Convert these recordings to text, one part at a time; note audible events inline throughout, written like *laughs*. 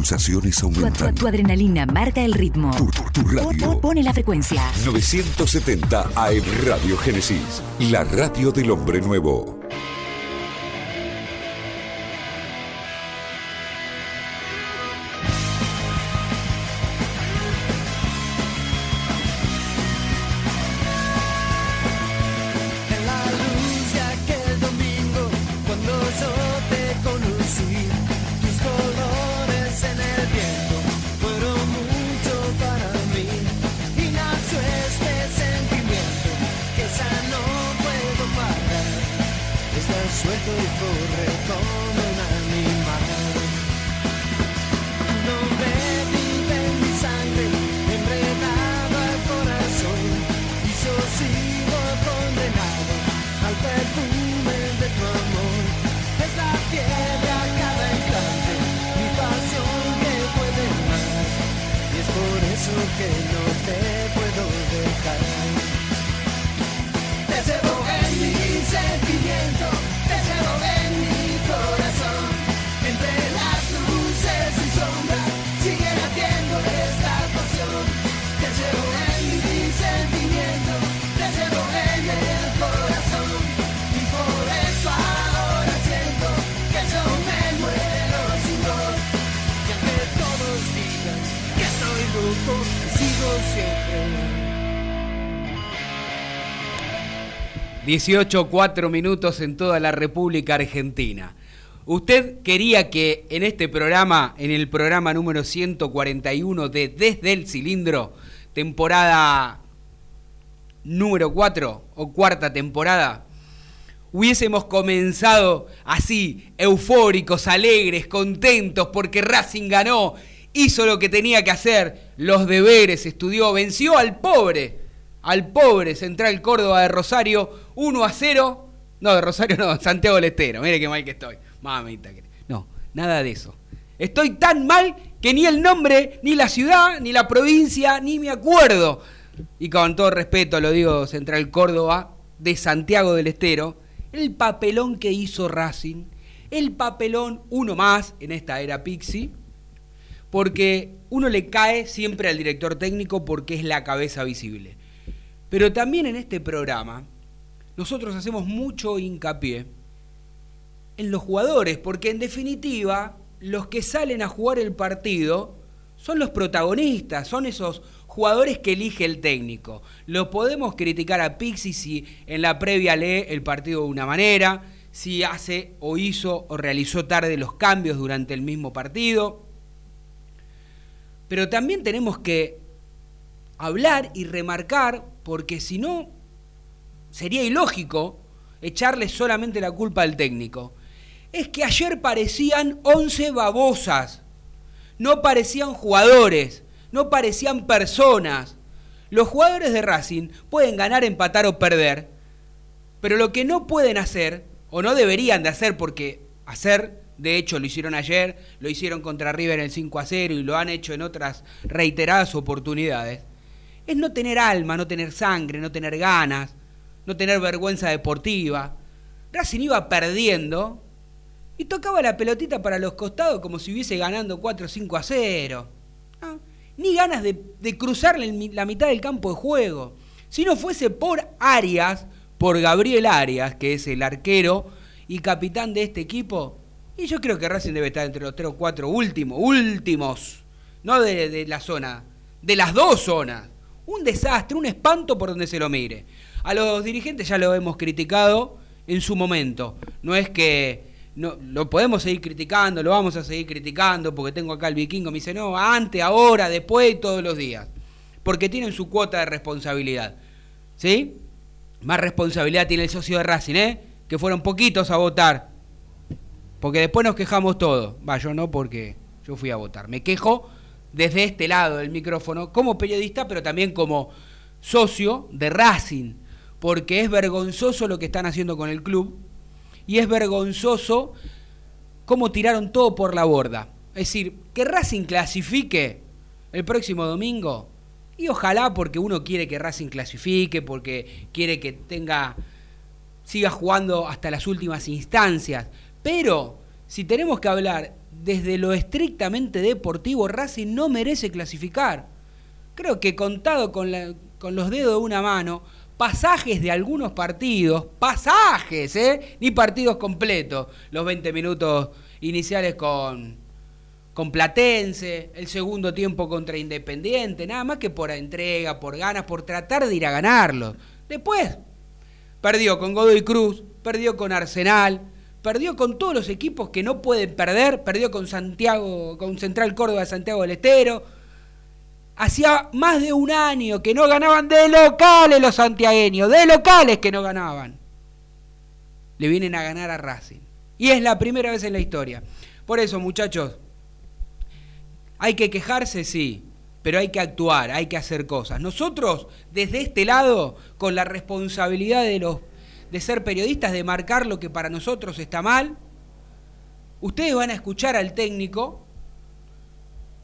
pulsaciones aumentan. Tu, adrenalina marca el ritmo. Tu, radio. Pone la frecuencia. 970 AM Radio Génesis. La radio del hombre nuevo. 18, 4 minutos en toda la República Argentina. Usted quería que en este programa, en el programa número 141 de Desde el Cilindro, temporada número 4 o cuarta temporada, hubiésemos comenzado así, eufóricos, alegres, contentos porque Racing ganó hizo lo que tenía que hacer, los deberes, estudió, venció al pobre, al pobre Central Córdoba de Rosario, 1 a 0. No, de Rosario no, *laughs* Santiago del Estero, mire qué mal que estoy. Mamita, no, nada de eso. Estoy tan mal que ni el nombre, ni la ciudad, ni la provincia, ni me acuerdo. Y con todo respeto lo digo, Central Córdoba, de Santiago del Estero, el papelón que hizo Racing, el papelón uno más en esta era Pixie, porque uno le cae siempre al director técnico porque es la cabeza visible. Pero también en este programa nosotros hacemos mucho hincapié en los jugadores, porque en definitiva los que salen a jugar el partido son los protagonistas, son esos jugadores que elige el técnico. Lo podemos criticar a Pixi si en la previa lee el partido de una manera, si hace o hizo o realizó tarde los cambios durante el mismo partido. Pero también tenemos que hablar y remarcar, porque si no, sería ilógico echarle solamente la culpa al técnico. Es que ayer parecían 11 babosas, no parecían jugadores, no parecían personas. Los jugadores de Racing pueden ganar, empatar o perder, pero lo que no pueden hacer, o no deberían de hacer, porque hacer de hecho lo hicieron ayer, lo hicieron contra River en el 5 a 0 y lo han hecho en otras reiteradas oportunidades, es no tener alma, no tener sangre, no tener ganas, no tener vergüenza deportiva. Racing iba perdiendo y tocaba la pelotita para los costados como si hubiese ganando 4 o 5 a 0. Ni ganas de, de cruzar la mitad del campo de juego. Si no fuese por Arias, por Gabriel Arias, que es el arquero y capitán de este equipo, y yo creo que Racing debe estar entre los tres o cuatro últimos, últimos, no de, la zona, de las dos zonas. Un desastre, un espanto por donde se lo mire. A los dirigentes ya lo hemos criticado en su momento. No es que no, lo podemos seguir criticando, lo vamos a seguir criticando, porque tengo acá el vikingo, me dice, no, antes, ahora, después, todos los días. Porque tienen su cuota de responsabilidad. ¿Sí? Más responsabilidad tiene el socio de Racing, ¿eh? Que fueron poquitos a votar porque después nos quejamos todos. Va, yo no porque yo fui a votar. Me quejo desde este lado del micrófono como periodista, pero también como socio de Racing. Porque es vergonzoso lo que están haciendo con el club. Y es vergonzoso cómo tiraron todo por la borda. Es decir, que Racing clasifique el próximo domingo. Y ojalá porque uno quiere que Racing clasifique, porque quiere que tenga siga jugando hasta las últimas instancias. Pero si tenemos que hablar desde lo estrictamente deportivo, Racing no merece clasificar. Creo que contado con, los dedos de una mano, pasajes de algunos partidos, pasajes, ¿eh? ni partidos completos, los 20 minutos iniciales con, con Platense, el segundo tiempo contra Independiente, nada más que por entrega, por ganas, por tratar de ir a ganarlo. Después, perdió con Godoy Cruz, perdió con Arsenal, perdió con todos los equipos que no pueden perder, perdió con Santiago, con Central Córdoba Santiago del Estero. Hacía más de un año que no ganaban de locales los santiagueños, de locales que no ganaban. Le vienen a ganar a Racing. Y es la primera vez en la historia. Por eso, muchachos, hay que quejarse, sí, pero hay que actuar, hay que hacer cosas. Nosotros, desde este lado, con la responsabilidad de los de ser periodistas, de marcar lo que para nosotros está mal. Ustedes van a escuchar al técnico,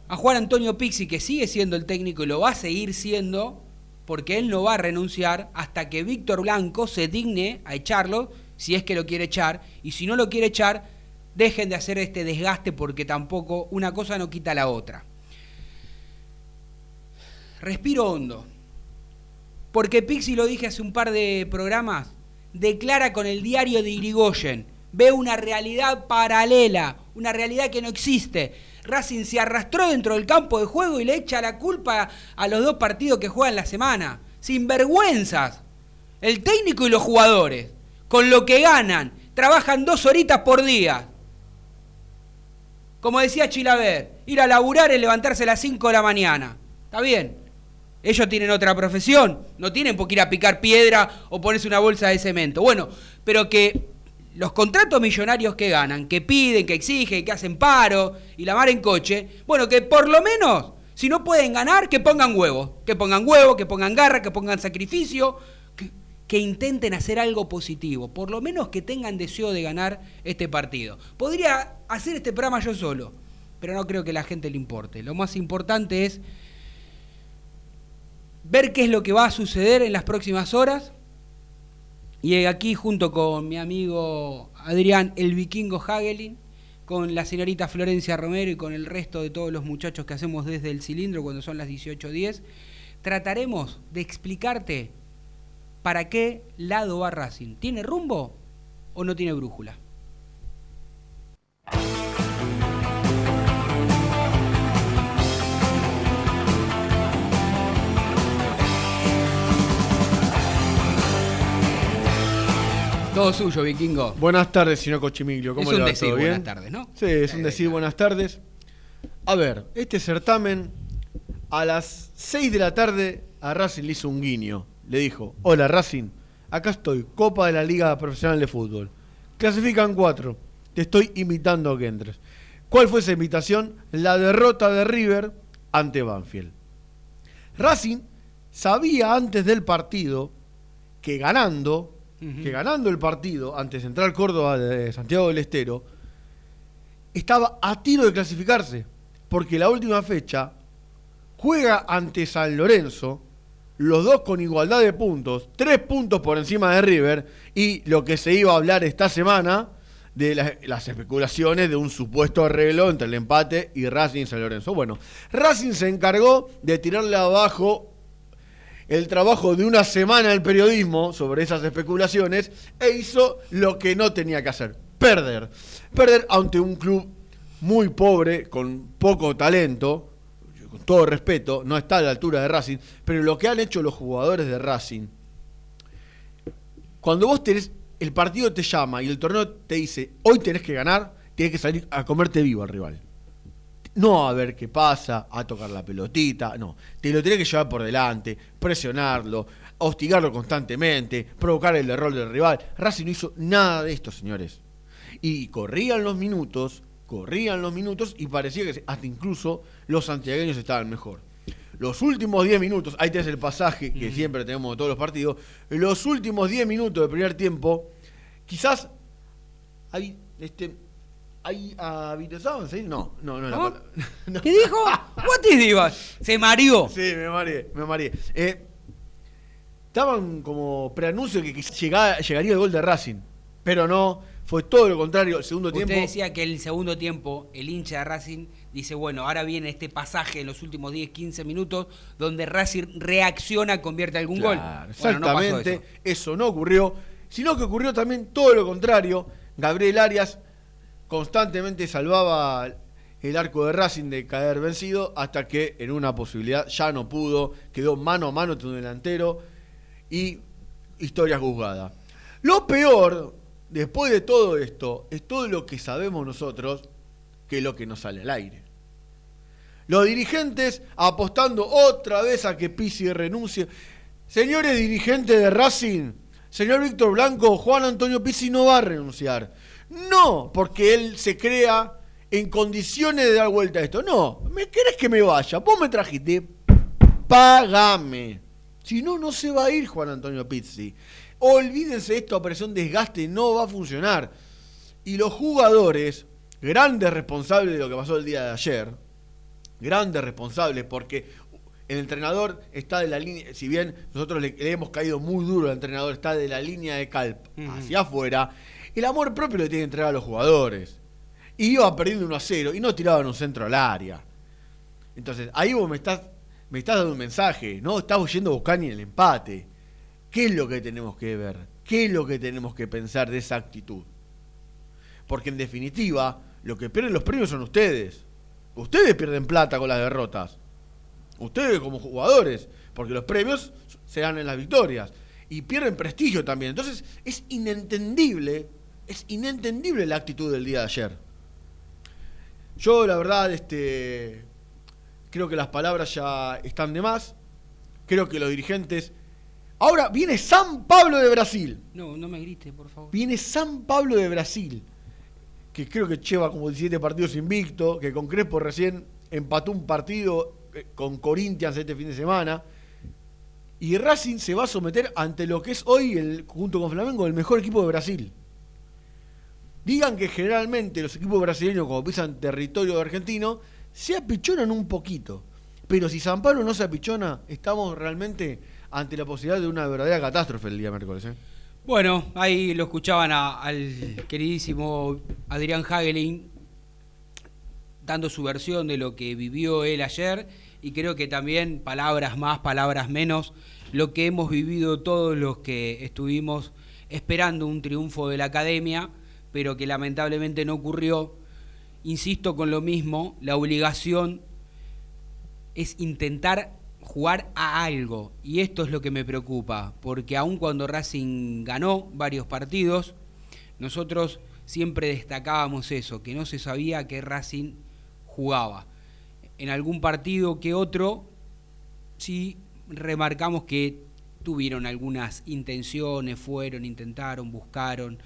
a Juan Antonio Pixi, que sigue siendo el técnico y lo va a seguir siendo, porque él no va a renunciar hasta que Víctor Blanco se digne a echarlo, si es que lo quiere echar, y si no lo quiere echar, dejen de hacer este desgaste porque tampoco una cosa no quita la otra. Respiro hondo, porque Pixi lo dije hace un par de programas, declara con el diario de Irigoyen. Ve una realidad paralela, una realidad que no existe. Racing se arrastró dentro del campo de juego y le echa la culpa a los dos partidos que juegan la semana. Sin vergüenzas. El técnico y los jugadores, con lo que ganan, trabajan dos horitas por día. Como decía Chilaver, ir a laburar es levantarse a las 5 de la mañana. ¿Está bien? Ellos tienen otra profesión, no tienen por qué ir a picar piedra o ponerse una bolsa de cemento. Bueno, pero que los contratos millonarios que ganan, que piden, que exigen, que hacen paro y la mar en coche, bueno, que por lo menos, si no pueden ganar, que pongan huevos, que pongan huevos, que pongan garra, que pongan sacrificio, que, que intenten hacer algo positivo, por lo menos que tengan deseo de ganar este partido. Podría hacer este programa yo solo, pero no creo que la gente le importe. Lo más importante es ver qué es lo que va a suceder en las próximas horas. Y aquí junto con mi amigo Adrián el Vikingo Hagelin, con la señorita Florencia Romero y con el resto de todos los muchachos que hacemos desde el cilindro cuando son las 18.10, trataremos de explicarte para qué lado va Racing. ¿Tiene rumbo o no tiene brújula? Todo suyo, vikingo. Buenas tardes, señor Cochimiglio. ¿Cómo es un decir buenas tardes, ¿no? Sí, es un decir buenas tardes. A ver, este certamen a las 6 de la tarde a Racing le hizo un guiño. Le dijo, hola Racing, acá estoy, Copa de la Liga Profesional de Fútbol. Clasifican cuatro. Te estoy invitando a que entres. ¿Cuál fue esa invitación? La derrota de River ante Banfield. Racing sabía antes del partido que ganando que ganando el partido ante Central Córdoba de Santiago del Estero, estaba a tiro de clasificarse, porque la última fecha juega ante San Lorenzo, los dos con igualdad de puntos, tres puntos por encima de River, y lo que se iba a hablar esta semana de las, las especulaciones de un supuesto arreglo entre el empate y Racing y San Lorenzo. Bueno, Racing se encargó de tirarle abajo el trabajo de una semana el periodismo sobre esas especulaciones e hizo lo que no tenía que hacer, perder. Perder ante un club muy pobre, con poco talento, con todo respeto, no está a la altura de Racing, pero lo que han hecho los jugadores de Racing, cuando vos tenés, el partido te llama y el torneo te dice, hoy tenés que ganar, tienes que salir a comerte vivo al rival no a ver qué pasa, a tocar la pelotita, no. Te lo tenés que llevar por delante, presionarlo, hostigarlo constantemente, provocar el error del rival. Racing no hizo nada de esto, señores. Y corrían los minutos, corrían los minutos y parecía que hasta incluso los santiagueños estaban mejor. Los últimos 10 minutos, ahí tenés el pasaje que siempre tenemos de todos los partidos, los últimos 10 minutos del primer tiempo, quizás hay este, ¿Hay habitación? ¿Sí? No, no, no. ¿Cómo? *laughs* no. ¿Qué dijo? What is Se mareó. Sí, me mareé, me mareé. Eh, estaban como preanuncio que llegaba, llegaría el gol de Racing, pero no. fue todo lo contrario. El segundo Usted tiempo. decía que el segundo tiempo, el hincha de Racing dice, bueno, ahora viene este pasaje en los últimos 10, 15 minutos donde Racing reacciona, convierte algún Claro, gol. Bueno, no pasó exactamente, eso. eso. no ocurrió, sino que ocurrió también todo lo contrario. Gabriel Arias constantemente salvaba el arco de Racing de caer vencido hasta que en una posibilidad ya no pudo, quedó mano a mano un delantero y historia juzgada. Lo peor, después de todo esto, es todo lo que sabemos nosotros que es lo que nos sale al aire. Los dirigentes apostando otra vez a que Pizzi renuncie. Señores dirigentes de Racing, señor Víctor Blanco, Juan Antonio Pizzi no va a renunciar. No, porque él se crea en condiciones de dar vuelta a esto. No, ¿me querés que me vaya? Vos me trajiste, pagame. Si no, no se va a ir Juan Antonio Pizzi. Olvídense esto, operación desgaste, no va a funcionar. Y los jugadores, grandes responsables de lo que pasó el día de ayer, grandes responsables, porque el entrenador está de la línea, si bien nosotros le, le hemos caído muy duro al entrenador, está de la línea de Calp hacia afuera, el amor propio le tiene que entregar a los jugadores. Y iba perdiendo 1 a 0 y no tiraban un centro al área. Entonces, ahí vos me estás, me estás dando un mensaje, no estás yendo a buscar ni el empate. ¿Qué es lo que tenemos que ver? ¿Qué es lo que tenemos que pensar de esa actitud? Porque en definitiva, lo que pierden los premios son ustedes. Ustedes pierden plata con las derrotas. Ustedes como jugadores, porque los premios se dan en las victorias. Y pierden prestigio también. Entonces es inentendible, es inentendible la actitud del día de ayer. Yo la verdad, este, creo que las palabras ya están de más. Creo que los dirigentes... Ahora viene San Pablo de Brasil. No, no me grite, por favor. Viene San Pablo de Brasil, que creo que lleva como 17 partidos invicto, que con Crespo recién empató un partido eh, con Corinthians este fin de semana. Y Racing se va a someter ante lo que es hoy, el, junto con Flamengo, el mejor equipo de Brasil. Digan que generalmente los equipos brasileños, cuando pisan territorio argentino, se apichonan un poquito. Pero si San Pablo no se apichona, estamos realmente ante la posibilidad de una verdadera catástrofe el día miércoles. ¿eh? Bueno, ahí lo escuchaban al queridísimo Adrián Hagelin dando su versión de lo que vivió él ayer y creo que también palabras más, palabras menos, lo que hemos vivido todos los que estuvimos esperando un triunfo de la academia, pero que lamentablemente no ocurrió. Insisto con lo mismo, la obligación es intentar jugar a algo. Y esto es lo que me preocupa, porque aun cuando Racing ganó varios partidos, nosotros siempre destacábamos eso, que no se sabía que Racing jugaba. En algún partido que otro, sí remarcamos que tuvieron algunas intenciones, fueron, intentaron, buscaron,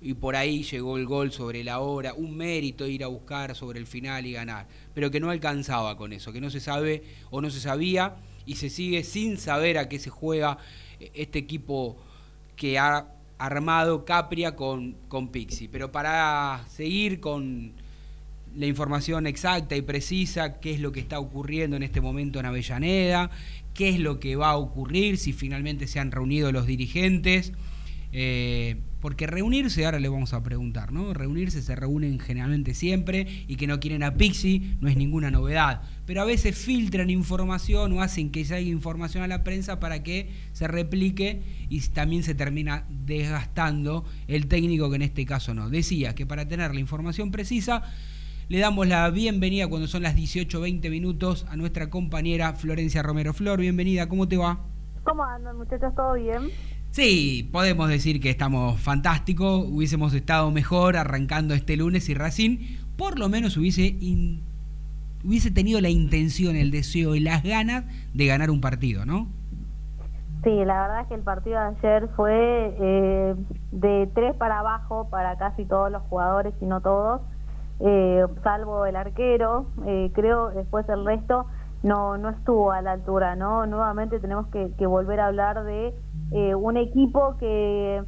y por ahí llegó el gol sobre la hora, un mérito ir a buscar sobre el final y ganar, pero que no alcanzaba con eso, que no se sabe o no se sabía y se sigue sin saber a qué se juega este equipo que ha armado Capria con, con Pixi. Pero para seguir con la información exacta y precisa, qué es lo que está ocurriendo en este momento en Avellaneda, qué es lo que va a ocurrir si finalmente se han reunido los dirigentes. Eh, porque reunirse, ahora le vamos a preguntar, ¿no? Reunirse se reúnen generalmente siempre y que no quieren a Pixi no es ninguna novedad. Pero a veces filtran información o hacen que salga información a la prensa para que se replique y también se termina desgastando el técnico que en este caso no. Decía que para tener la información precisa le damos la bienvenida cuando son las 18.20 minutos a nuestra compañera Florencia Romero. Flor, bienvenida, ¿cómo te va? ¿Cómo andan muchachos? ¿Todo bien? Sí, podemos decir que estamos fantásticos, hubiésemos estado mejor arrancando este lunes y Racing por lo menos hubiese, in- hubiese tenido la intención, el deseo y las ganas de ganar un partido, ¿no? Sí, la verdad es que el partido de ayer fue eh, de tres para abajo para casi todos los jugadores, y no todos, eh, salvo el arquero. Eh, creo después el resto no no estuvo a la altura, ¿no? Nuevamente tenemos que volver a hablar de eh, un equipo que,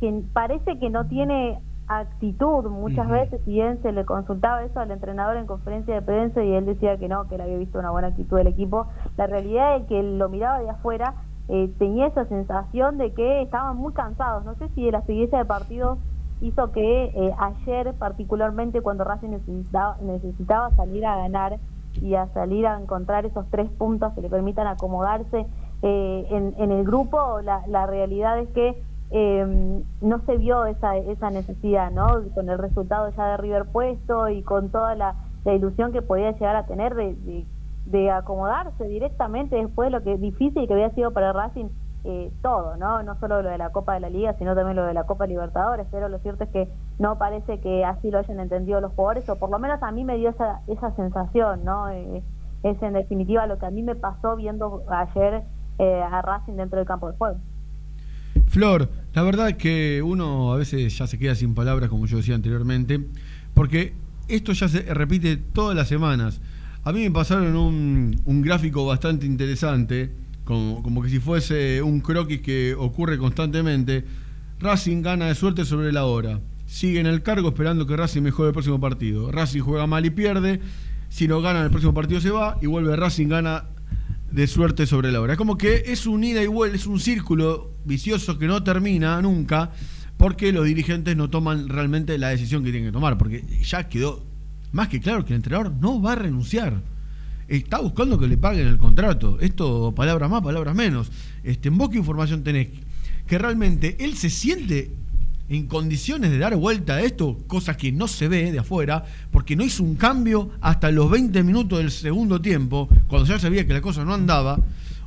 que parece que no tiene actitud muchas veces, si bien se le consultaba eso al entrenador en conferencia de prensa y él decía que no, que él había visto una buena actitud del equipo, la realidad es que él lo miraba de afuera, eh, tenía esa sensación de que estaban muy cansados, no sé si de la seguidilla de partidos hizo que eh, ayer particularmente cuando Racing necesitaba, necesitaba salir a ganar y a salir a encontrar esos tres puntos que le permitan acomodarse eh, en, el grupo, la, la realidad es que eh, no se vio esa, esa necesidad, ¿no? Con el resultado ya de River puesto y con toda la, ilusión que podía llegar a tener de, de, acomodarse directamente después de lo que difícil que había sido para Racing eh, todo, ¿no? No solo lo de la Copa de la Liga, sino también lo de la Copa Libertadores, pero lo cierto es que no parece que así lo hayan entendido los jugadores, o por lo menos a mí me dio esa, esa sensación, ¿no? Eh, es en definitiva lo que a mí me pasó viendo ayer eh, a Racing dentro del campo de juego. Flor, la verdad es que uno a veces ya se queda sin palabras, como yo decía anteriormente, porque esto ya se repite todas las semanas. A mí me pasaron un, un gráfico bastante interesante como, que si fuese un croquis que ocurre constantemente. Racing gana de suerte sobre la hora. Sigue en el cargo esperando que Racing mejore el próximo partido. Racing juega mal y pierde. Si no gana el próximo partido se va y vuelve Racing gana de suerte sobre la hora. Es como que es un ida y vuelta, es un círculo vicioso que no termina nunca porque los dirigentes no toman realmente la decisión que tienen que tomar. Porque ya quedó más que claro que el entrenador no va a renunciar está buscando que le paguen el contrato. Esto, palabras más, palabras menos. Este, ¿En vos qué información tenés? Que realmente él se siente en condiciones de dar vuelta a esto, cosa que no se ve de afuera, porque no hizo un cambio hasta los 20 minutos del segundo tiempo, cuando ya sabía que la cosa no andaba,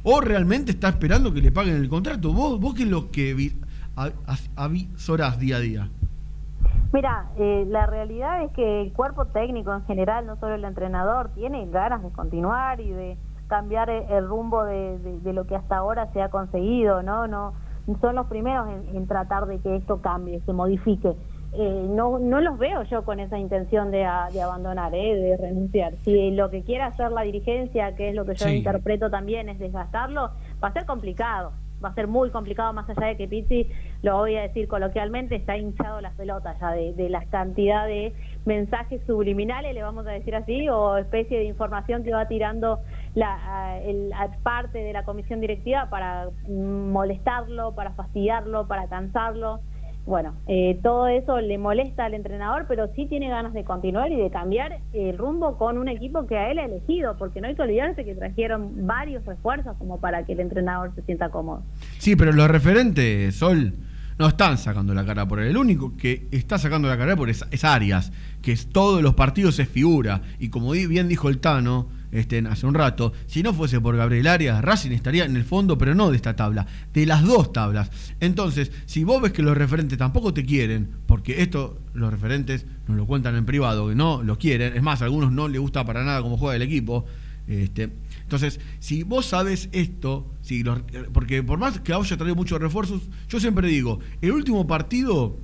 o realmente está esperando que le paguen el contrato. ¿Vos, vos qué es lo que avisorás día a día? Mira, eh, la realidad es que el cuerpo técnico en general, no solo el entrenador, tiene ganas de continuar y de cambiar el rumbo de, lo que hasta ahora se ha conseguido, ¿no? no Son los primeros en, tratar de que esto cambie, se modifique. Eh, no, no los veo yo con esa intención de, abandonar, ¿eh? de renunciar. Si lo que quiere hacer la dirigencia, que es lo que yo interpreto también, es desgastarlo, va a ser complicado va a ser muy complicado más allá de que Pizzi, lo voy a decir coloquialmente, está hinchado las pelotas ya de, de la cantidad de mensajes subliminales, le vamos a decir así, o especie de información que va tirando la el, parte de la comisión directiva para molestarlo, para fastidiarlo, para cansarlo bueno, eh, todo eso le molesta al entrenador, pero sí tiene ganas de continuar y de cambiar el rumbo con un equipo que a él ha elegido, porque no hay que olvidarse que trajeron varios refuerzos como para que el entrenador se sienta cómodo. Sí, pero los referentes, Sol, no están sacando la cara por él. El único que está sacando la cara por es, es Arias, que es, todos los partidos es figura. Y como bien dijo el Tano, este, hace un rato, si no fuese por Gabriel Arias, Racing estaría en el fondo, pero no de esta tabla, de las dos tablas. Entonces, si vos ves que los referentes tampoco te quieren, porque esto los referentes nos lo cuentan en privado, que no lo quieren, es más, a algunos no les gusta para nada cómo juega el equipo. Este, entonces, si vos sabes esto, si porque por más que haya traído muchos refuerzos, yo siempre digo, el último partido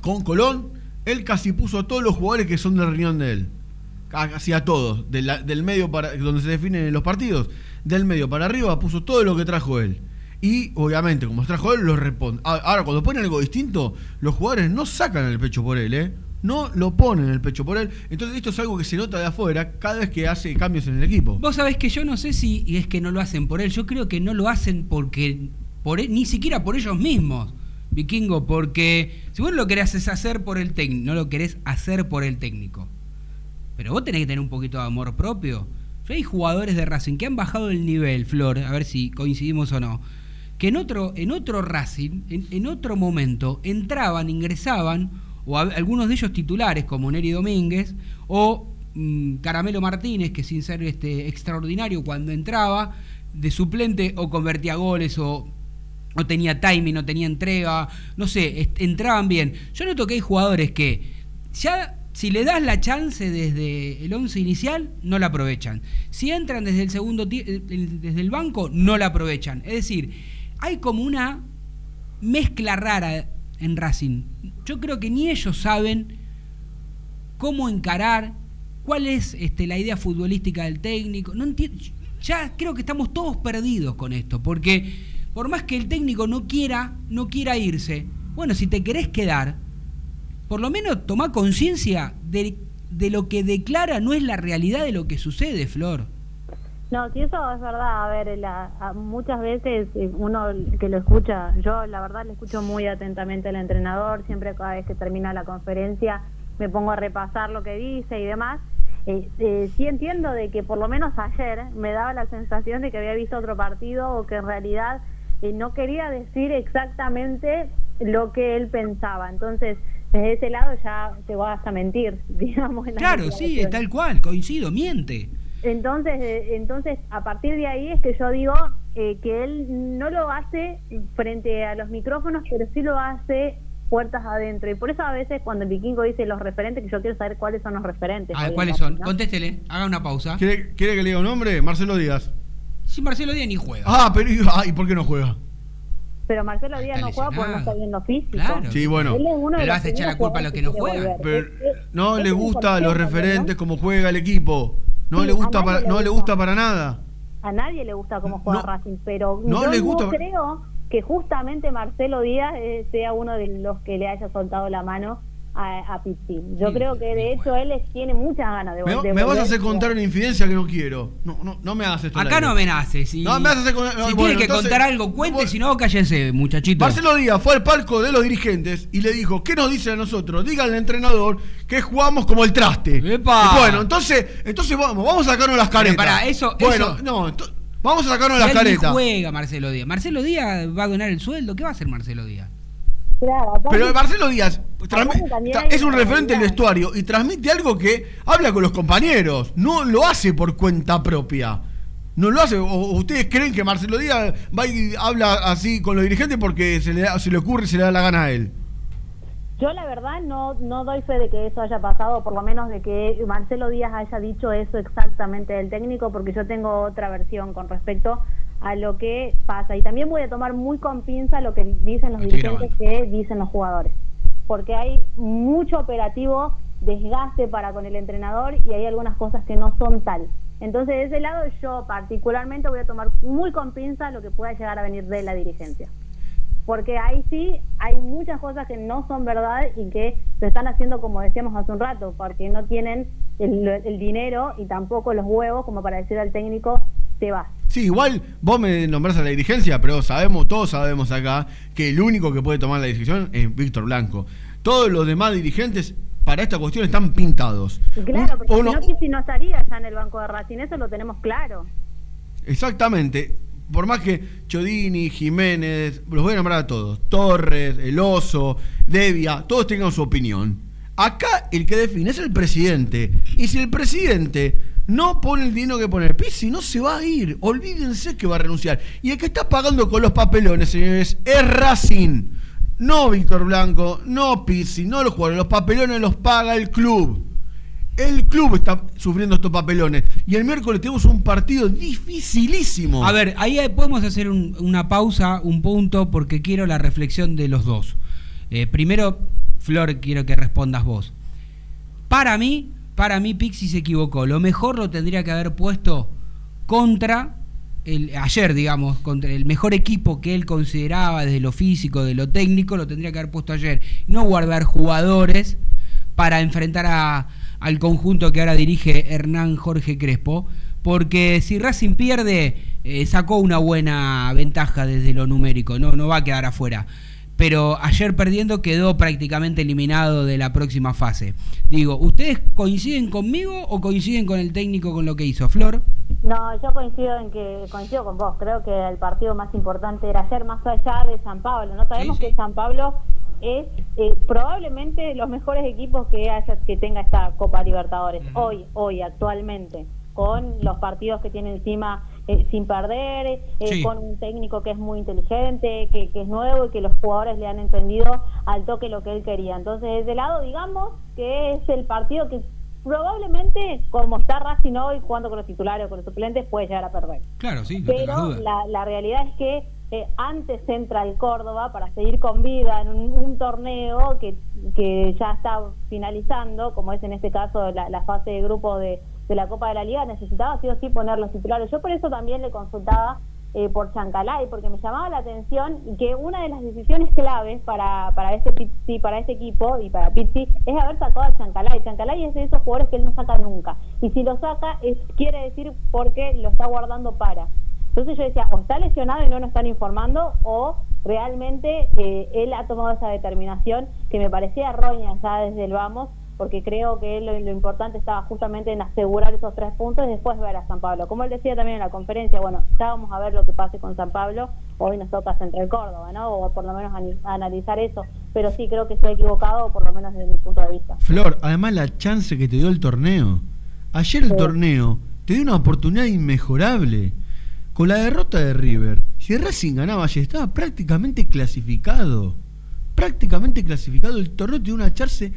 con Colón, él casi puso a todos los jugadores que son de la reunión de él casi a todos, del medio para donde se definen los partidos, del medio para arriba puso todo lo que trajo él. Y obviamente, como trajo él, lo responde. Ahora, cuando pone algo distinto, los jugadores no sacan el pecho por él, ¿eh? No lo ponen el pecho por él. Entonces, esto es algo que se nota de afuera cada vez que hace cambios en el equipo. Vos sabés que yo no sé si es que no lo hacen por él. Yo creo que no lo hacen porque. Por ni siquiera por ellos mismos, Vikingo. Porque si vos lo querés hacer por el técnico, no lo querés hacer por el técnico pero vos tenés que tener un poquito de amor propio. Hay jugadores de Racing que han bajado el nivel, Flor, a ver si coincidimos o no, que en otro, en otro Racing, en, otro momento, entraban, ingresaban, o algunos de ellos titulares, como Neri Domínguez, o mm, Caramelo Martínez, que sin ser este, extraordinario cuando entraba, de suplente o convertía goles o o tenía timing, no tenía entrega, no sé, entraban bien. Yo noto que hay jugadores que ya si le das la chance desde el 11 inicial, no la aprovechan. Si entran desde el segundo eh, desde el banco, no la aprovechan. Es decir, hay como una mezcla rara en Racing. Yo creo que ni ellos saben cómo encarar, cuál es este, la idea futbolística del técnico. Ya creo que estamos todos perdidos con esto, porque por más que el técnico no quiera, no quiera irse, bueno, si te querés quedar, por lo menos toma conciencia de, de, lo que declara no es la realidad de lo que sucede, Flor. No, si eso es verdad, a ver, la, muchas veces eh, uno que lo escucha, yo la verdad le escucho muy atentamente al entrenador, siempre cada vez que termina la conferencia me pongo a repasar lo que dice y demás. Eh, eh, sí entiendo de que por lo menos ayer me daba la sensación de que había visto otro partido o que en realidad eh, no quería decir exactamente lo que él pensaba. Entonces, desde ese lado ya te vas a mentir, *laughs* digamos. en Claro, sí, tal cual, coincido, miente. Entonces, eh, entonces a partir de ahí es que yo digo eh, que él no lo hace frente a los micrófonos, pero sí lo hace puertas adentro. Y por eso a veces cuando el vikingo dice los referentes, que yo quiero saber cuáles son los referentes. A ver, hoy en ¿cuáles son? ¿no? Contéstele, haga una pausa. ¿Quiere, quiere que le diga un nombre? Marcelo Díaz. Si Marcelo Díaz ni juega. Ah, pero ah, ¿y por qué no juega? Pero Marcelo Díaz no juega porque no está bien lo físico. Claro. Sí, bueno. Él es uno de Le vas a echar la culpa a los que no juegan. Pero no es le gusta a los concepto, ¿no? referentes como juega el equipo. No Sí, le gusta para, le no le gusta. para nada. A nadie le gusta cómo juega No, Racing, pero no yo le gusta- no creo que justamente Marcelo Díaz eh, sea uno de los que le haya soltado la mano a, a. Yo Sí, creo que de hecho él tiene muchas ganas de, Me, vol- de me vas a volver hacer contar una infidencia que no quiero. No, no, no me hagas esto. Acá no amenaces. Si, No, me vas a hacer con- no, si bueno, tiene que entonces- contar algo, cuente, si no, cállese, muchachito. Marcelo Díaz fue al palco de los dirigentes y le dijo, ¿qué nos dice a nosotros? Diga al entrenador que jugamos como el traste. ¡Epa! Y bueno, entonces, entonces vamos, vamos a sacarnos las caretas. pará, eso- Bueno, eso- no, ento- vamos a sacarnos las caretas. juega Marcelo Díaz. Marcelo Díaz va a donar el sueldo. ¿Qué va a hacer Marcelo Díaz? Claro, Pero Marcelo Díaz es un referente del vestuario y transmite algo que habla con los compañeros, no lo hace por cuenta propia. No lo hace. O o ustedes creen que Marcelo Díaz va y habla así con los dirigentes porque se le, da- se le ocurre y se le da la gana a él. Yo la verdad no, no doy fe de que eso haya pasado, por lo menos de que Marcelo Díaz haya dicho eso exactamente del técnico, porque yo tengo otra versión con respecto a lo que pasa. Y también voy a tomar muy con pinza lo que dicen los dirigentes que dicen los jugadores, porque hay mucho operativo desgaste para con el entrenador y hay algunas cosas que no son tal. Entonces, de ese lado yo particularmente voy a tomar muy con pinza lo que pueda llegar a venir de la dirigencia porque ahí sí hay muchas cosas que no son verdad y que se están haciendo como decíamos hace un rato, porque no tienen el, el dinero y tampoco los huevos como para decir al técnico, te vas. Sí, igual vos me nombrás a la dirigencia, pero sabemos, todos sabemos acá, que el único que puede tomar la decisión es Víctor Blanco. Todos los demás dirigentes para esta cuestión están pintados. Claro, porque Uno- si no, Pizzi no estaría ya en el banco de Racing, eso lo tenemos claro. Exactamente. Por más que Chodini, Jiménez, los voy a nombrar a todos, Torres, El Oso, Devia, todos tengan su opinión. Acá el que define es el presidente. Y si el presidente no pone el dinero que pone Pizzi, no se va a ir. Olvídense que va a renunciar. Y el que está pagando con los papelones, señores, es Racing. No Víctor Blanco, no Pizzi, no los jugadores. Los papelones los paga el club. El club está sufriendo estos papelones. Y el miércoles tenemos un partido dificilísimo. A ver, ahí podemos hacer un- una pausa, un punto, porque quiero la reflexión de los dos. Eh, primero, Flor, quiero que respondas vos. Para mí, para mí Pixi se equivocó. Lo mejor lo tendría que haber puesto contra el ayer, digamos, contra el mejor equipo que él consideraba desde lo físico, de lo técnico, lo tendría que haber puesto ayer. No guardar jugadores para enfrentar a- al conjunto que ahora dirige Hernán Jorge Crespo, porque si Racing pierde, eh, sacó una buena ventaja desde lo numérico, no, no va a quedar afuera. Pero ayer perdiendo quedó prácticamente eliminado de la próxima fase. Digo, ¿ustedes coinciden conmigo o coinciden con el técnico con lo que hizo Flor? No, yo coincido en que coincido con vos. Creo que el partido más importante era ayer, más allá de San Pablo. No sabemos Sí, sí. que San Pablo es eh, probablemente los mejores equipos que haya que tenga esta Copa Libertadores hoy, hoy actualmente, con los partidos que tiene encima eh, sin perder, eh, Sí. con un técnico que es muy inteligente, que, que es nuevo y que los jugadores le han entendido al toque lo que él quería. Entonces, de ese lado, digamos que es el partido que probablemente, como está Racing hoy jugando con los titulares o con los suplentes, puede llegar a perder. Claro, sí, no Pero la, la realidad es que eh, antes entra el Córdoba para seguir con vida en un, un torneo que, que ya está finalizando, como es en este caso la, la fase de grupo de, de la Copa de la Liga, necesitaba sí o sí poner los titulares. Yo por eso también le consultaba eh, por Chancalay, porque me llamaba la atención que una de las decisiones claves para, para este Pizzi, para este equipo y para Pizzi es haber sacado a Chancalay. Chancalay es de esos jugadores que él no saca nunca. Y si lo saca, es quiere decir porque lo está guardando para. Entonces yo decía, o está lesionado y no nos están informando, o realmente eh, él ha tomado esa determinación que me parecía errónea ya desde el vamos, porque creo que lo, lo, importante estaba justamente en asegurar esos tres puntos y después ver a San Pablo. Como él decía también en la conferencia, bueno, ya vamos a ver lo que pase con San Pablo, hoy nos toca Central Córdoba, ¿no? O por lo menos analizar eso, pero sí creo que estoy equivocado, por lo menos desde mi punto de vista. Flor, además la chance que te dio el torneo. Ayer el torneo te dio una oportunidad inmejorable. Con la derrota de River, si Racing ganaba ayer, estaba prácticamente clasificado. Prácticamente clasificado. El torneo te dio una chance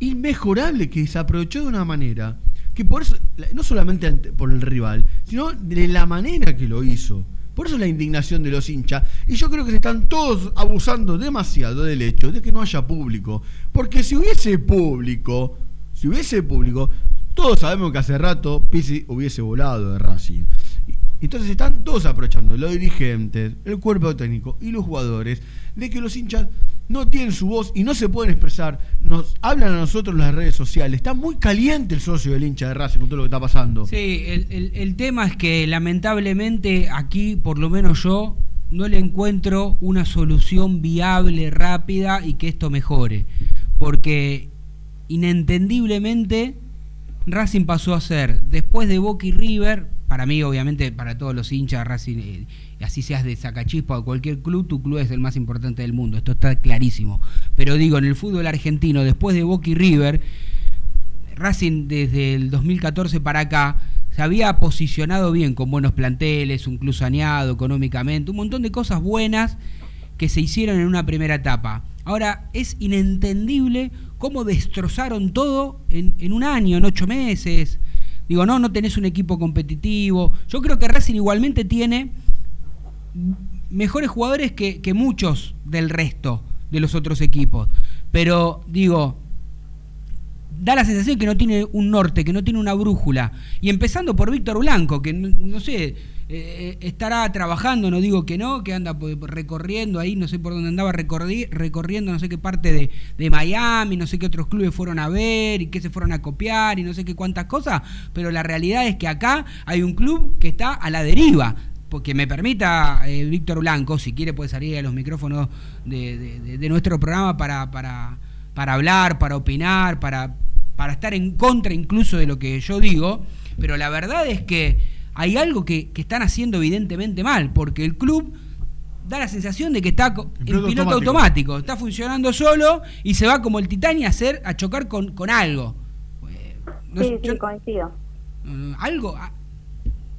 inmejorable que se aprovechó de una manera que por eso, no solamente por el rival, sino de la manera que lo hizo. Por eso la indignación de los hinchas. Y yo creo que se están todos abusando demasiado del hecho de que no haya público. Porque si hubiese público, si hubiese público, todos sabemos que hace rato Pizzi hubiese volado de Racing. Entonces están todos aprovechando, los dirigentes, el cuerpo técnico y los jugadores, de que los hinchas no tienen su voz y no se pueden expresar. Nos hablan a nosotros en las redes sociales. Está muy caliente el socio del hincha de Racing con todo lo que está pasando. Sí, el, el tema es que lamentablemente aquí, por lo menos yo, no le encuentro una solución viable, rápida y que esto mejore. Porque inentendiblemente Racing pasó a ser, después de Boca y River, para mí, obviamente, para todos los hinchas Racing, eh, así seas de Sacachispa o cualquier club, tu club es el más importante del mundo. Esto está clarísimo. Pero digo, en el fútbol argentino, después de Boca y River, Racing desde el 2014 para acá se había posicionado bien con buenos planteles, un club saneado económicamente, un montón de cosas buenas que se hicieron en una primera etapa. Ahora, es inentendible cómo destrozaron todo en, en un año, en ocho meses. Digo, no, no tenés un equipo competitivo. Yo creo que Racing igualmente tiene mejores jugadores que, muchos del resto de los otros equipos. Pero digo, da la sensación que no tiene un norte, que no tiene una brújula. Y empezando por Víctor Blanco, que no, sé, eh, estará trabajando, no digo que no, que anda recorriendo ahí, no sé por dónde andaba recorriendo, no sé qué parte de, de, Miami, no sé qué otros clubes fueron a ver y qué se fueron a copiar y no sé qué cuántas cosas, pero la realidad es que acá hay un club que está a la deriva. Porque me permita eh, Víctor Blanco, si quiere puede salir a los micrófonos de, de, de nuestro programa para, para, para hablar, para opinar, para, para estar en contra incluso de lo que yo digo, pero la verdad es que hay algo que, están haciendo evidentemente mal, porque el club da la sensación de que está en piloto, automático. está funcionando solo y se va como el Titania a hacer, a chocar con, con algo. sí, sí, coincido. Mm, algo,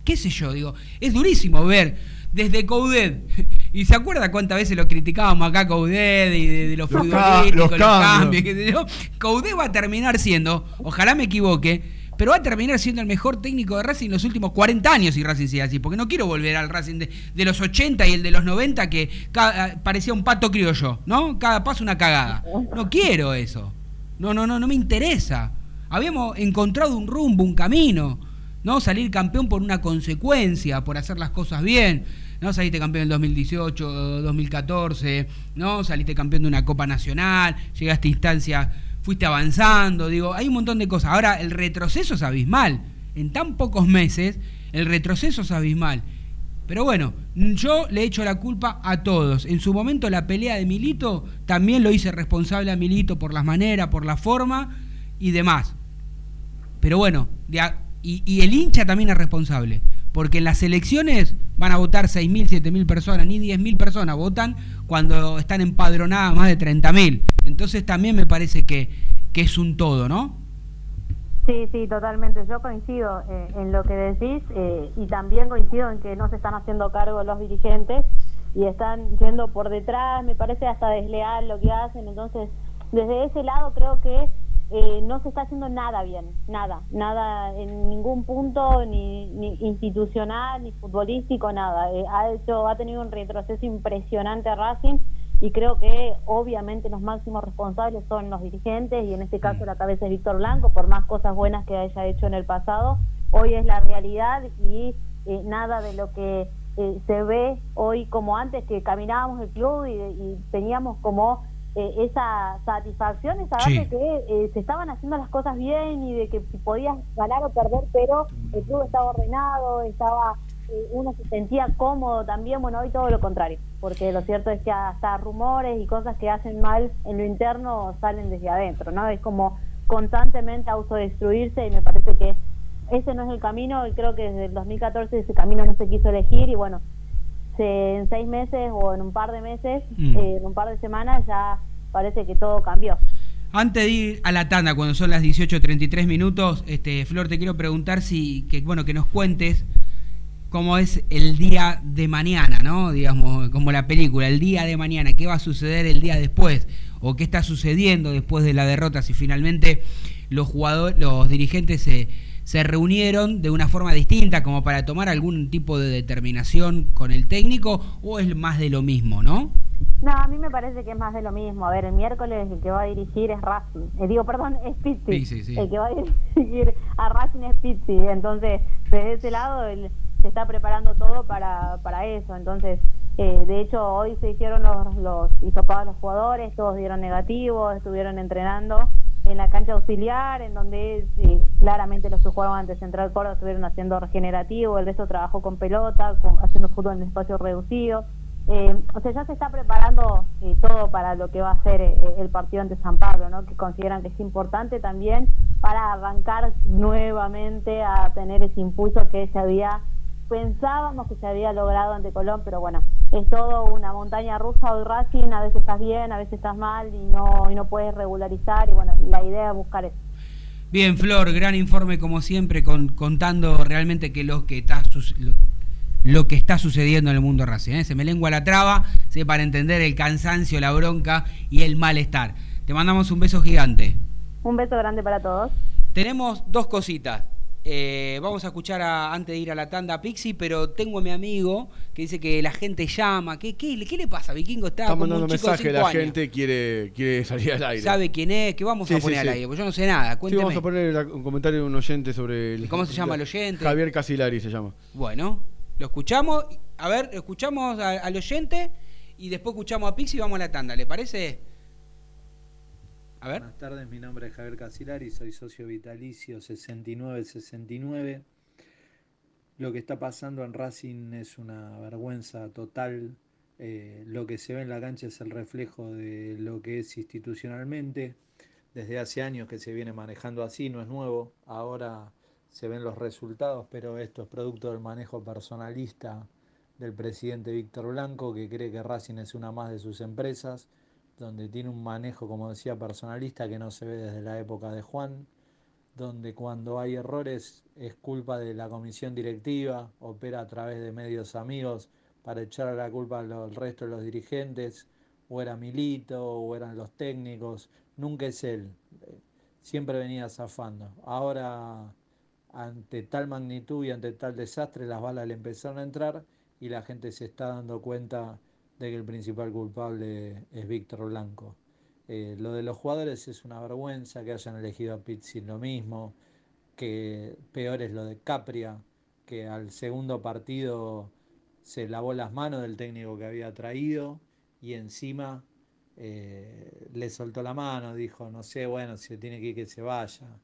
qué sé yo, digo, es durísimo ver desde Coudet. *laughs* ¿Y se acuerda cuántas veces lo criticábamos acá Coudet y de, los, futbolistas, los, cambios? Coudet va a terminar siendo, ojalá me equivoque, pero va a terminar siendo el mejor técnico de Racing en los últimos 40 años si Racing sigue así, porque no quiero volver al Racing de, los 80 y el de los 90 que parecía un pato criollo, ¿no? Cada paso una cagada. No quiero eso. No, no, no, no me interesa. Habíamos encontrado un rumbo, un camino, ¿no? Salir campeón por una consecuencia, por hacer las cosas bien. ¿no? Saliste campeón en 2018, 2014, ¿no? Saliste campeón de una Copa Nacional, llegaste a instancia, fuiste avanzando, digo, hay un montón de cosas. Ahora, el retroceso es abismal. En tan pocos meses, el retroceso es abismal. Pero bueno, yo le echo la culpa a todos. En su momento la pelea de Milito también lo hice responsable a Milito por las maneras, por la forma y demás. Pero bueno, y, y el hincha también es responsable porque en las elecciones van a votar 6.000, 7.000 personas, ni 10.000 personas votan cuando están empadronadas más de 30.000. Entonces también me parece que, que es un todo, ¿no? Sí, sí, totalmente. Yo coincido eh, en lo que decís eh, y también coincido en que no se están haciendo cargo los dirigentes y están yendo por detrás, me parece hasta desleal lo que hacen. Entonces, desde ese lado creo que eh, no se está haciendo nada bien, nada, nada en ningún punto, ni, ni institucional, ni futbolístico, nada. Eh, ha hecho, ha tenido un retroceso impresionante a Racing y creo que obviamente los máximos responsables son los dirigentes y en este caso la cabeza es Víctor Blanco, por más cosas buenas que haya hecho en el pasado, hoy es la realidad y eh, nada de lo que eh, se ve hoy como antes que caminábamos el club y, teníamos como eh, esa satisfacción, esa base que eh, se estaban haciendo las cosas bien y de que podías ganar o perder, pero el club estaba ordenado, estaba uno se sentía cómodo también, bueno, hoy todo lo contrario, porque lo cierto es que hasta rumores y cosas que hacen mal en lo interno salen desde adentro, ¿no? Es como constantemente autodestruirse y me parece que ese no es el camino y creo que desde el 2014 ese camino no se quiso elegir y bueno, en seis meses o en un par de meses, mm. eh, en un par de semanas ya parece que todo cambió. Antes de ir a la tanda, cuando son las 18.33 minutos, este, Flor, te quiero preguntar si, que, bueno, que nos cuentes cómo es el día de mañana, ¿no? Digamos, como la película, el día de mañana, qué va a suceder el día después o qué está sucediendo después de la derrota, si finalmente los jugadores, los dirigentes se se reunieron de una forma distinta como para tomar algún tipo de determinación con el técnico o es más de lo mismo, ¿no? No, a mí me parece que es más de lo mismo. A ver, el miércoles el que va a dirigir es Racing. Eh, digo, perdón, es Pizzi. Sí, sí, El que va a dirigir a Racing es Pizzi. Entonces, desde ese lado él se está preparando todo para, para eso. Entonces, eh, de hecho, hoy se hicieron los, los hisopados los jugadores, todos dieron negativos, estuvieron entrenando en la cancha auxiliar, en donde claramente los que jugaban ante Central Córdoba estuvieron haciendo regenerativo, el resto trabajó con pelota, haciendo fútbol en espacio reducido. Eh, o sea, ya se está preparando eh, todo para lo que va a ser eh, el partido ante San Pablo, ¿no? que consideran que es importante también para arrancar nuevamente a tener ese impulso que se había pensábamos que se había logrado ante Colón, pero bueno, es todo una montaña rusa hoy Racing, a veces estás bien, a veces estás mal y no, y no puedes regularizar y bueno, la idea es buscar eso. Bien, Flor, gran informe como siempre, con, contando realmente que lo que está lo, que está sucediendo en el mundo Racing. ¿eh? Se me lengua la traba, sé para entender el cansancio, la bronca y el malestar. Te mandamos un beso gigante. Un beso grande para todos. Tenemos dos cositas. Eh, vamos a escuchar antes de ir a la tanda a Pixie, pero tengo a mi amigo que dice que la gente llama. ¿Qué, qué, le pasa? Vikingo está, está mandando mensaje, la gente quiere, quiere salir al aire. ¿Sabe quién es? ¿Qué vamos a poner al aire? Pues yo no sé nada. Cuénteme. Sí, vamos a poner un comentario de un oyente sobre el. ¿Cómo se llama el oyente? Javier Casilari se llama. Bueno, lo escuchamos. A ver, escuchamos al oyente y después escuchamos a Pixie y vamos a la tanda. ¿Le parece? Buenas tardes, mi nombre es Javier Casilari, soy socio vitalicio 6969. Lo que está pasando en Racing es una vergüenza total. Eh, lo que se ve en la cancha es el reflejo de lo que es institucionalmente. Desde hace años que se viene manejando así, no es nuevo. Ahora se ven los resultados, pero esto es producto del manejo personalista del presidente Víctor Blanco, que cree que Racing es una más de sus empresas donde tiene un manejo, como decía, personalista que no se ve desde la época de Juan, donde cuando hay errores es culpa de la comisión directiva, opera a través de medios amigos para echar la culpa al resto de los dirigentes, o era Milito, o eran los técnicos, nunca es él, siempre venía zafando. Ahora, ante tal magnitud y ante tal desastre, las balas le empezaron a entrar y la gente se está dando cuenta de que el principal culpable es Víctor Blanco. Eh, lo de los jugadores es una vergüenza que hayan elegido a Pizzi lo mismo, que peor es lo de Capria, que al segundo partido se lavó las manos del técnico que había traído y encima eh, le soltó la mano, dijo, no sé, bueno, si tiene que ir que se vaya.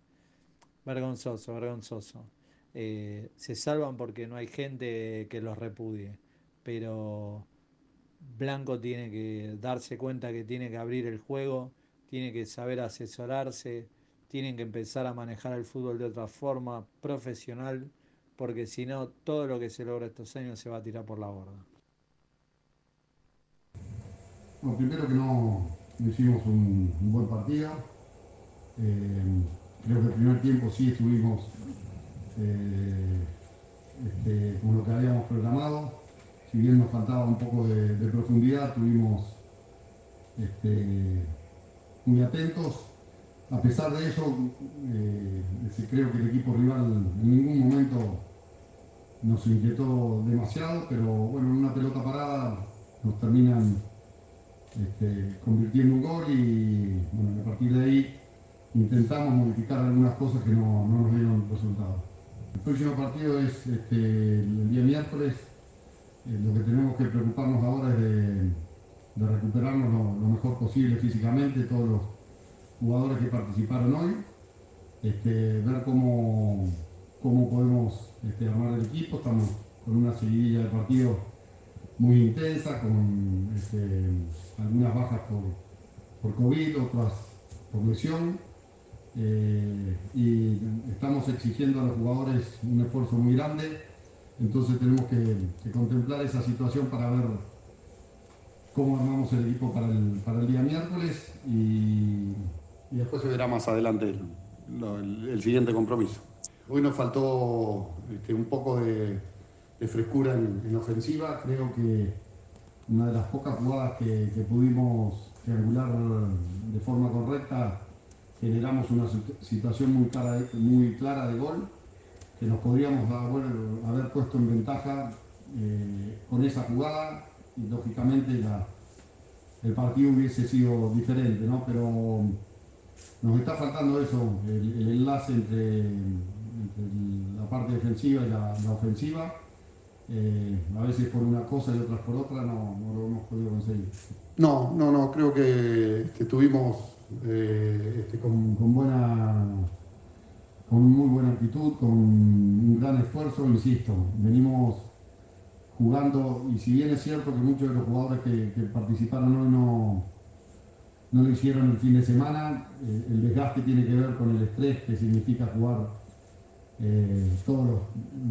Vergonzoso, vergonzoso. Eh, se salvan porque no hay gente que los repudie, pero Blanco tiene que darse cuenta que tiene que abrir el juego, tiene que saber asesorarse, tienen que empezar a manejar el fútbol de otra forma, profesional, porque si no, todo lo que se logra estos años se va a tirar por la borda. Bueno, primero que no hicimos un, buen partido. Eh, creo que el primer tiempo sí estuvimos eh, este, con lo que habíamos programado si bien nos faltaba un poco de, profundidad, tuvimos este, muy atentos. A pesar de eso, eh, creo que el equipo rival en ningún momento nos inquietó demasiado, pero bueno, en una pelota parada nos terminan este, convirtiendo un gol y bueno, a partir de ahí intentamos modificar algunas cosas que no, nos dieron resultado. El próximo partido es este, el día miércoles eh, lo que tenemos que preocuparnos ahora es de, recuperarnos lo, mejor posible físicamente, todos los jugadores que participaron hoy, este, ver cómo, cómo podemos este, armar el equipo, estamos con una seguidilla de partidos muy intensa, con este, algunas bajas por, por COVID, otras por lesión. Eh, y estamos exigiendo a los jugadores un esfuerzo muy grande, entonces tenemos que, contemplar esa situación para ver cómo armamos el equipo para el, día miércoles y, después se verá más adelante el, siguiente compromiso. Hoy nos faltó este, un poco de, frescura en, ofensiva, creo que una de las pocas jugadas que, pudimos triangular de forma correcta generamos una situación muy clara de gol, que nos podríamos haber, puesto en ventaja eh, con esa jugada y lógicamente el partido hubiese sido diferente, ¿no? Pero nos está faltando eso, el, enlace entre, la parte defensiva y la, ofensiva. Eh, a veces por una cosa y otras por otra no, lo hemos podido conseguir. No, no, no, creo que, tuvimos eh, este, con, buena, con muy buena actitud, con un gran esfuerzo, insisto, venimos jugando y si bien es cierto que muchos de los jugadores que, participaron hoy no, no lo hicieron el fin de semana, eh, el desgaste tiene que ver con el estrés que significa jugar eh, todos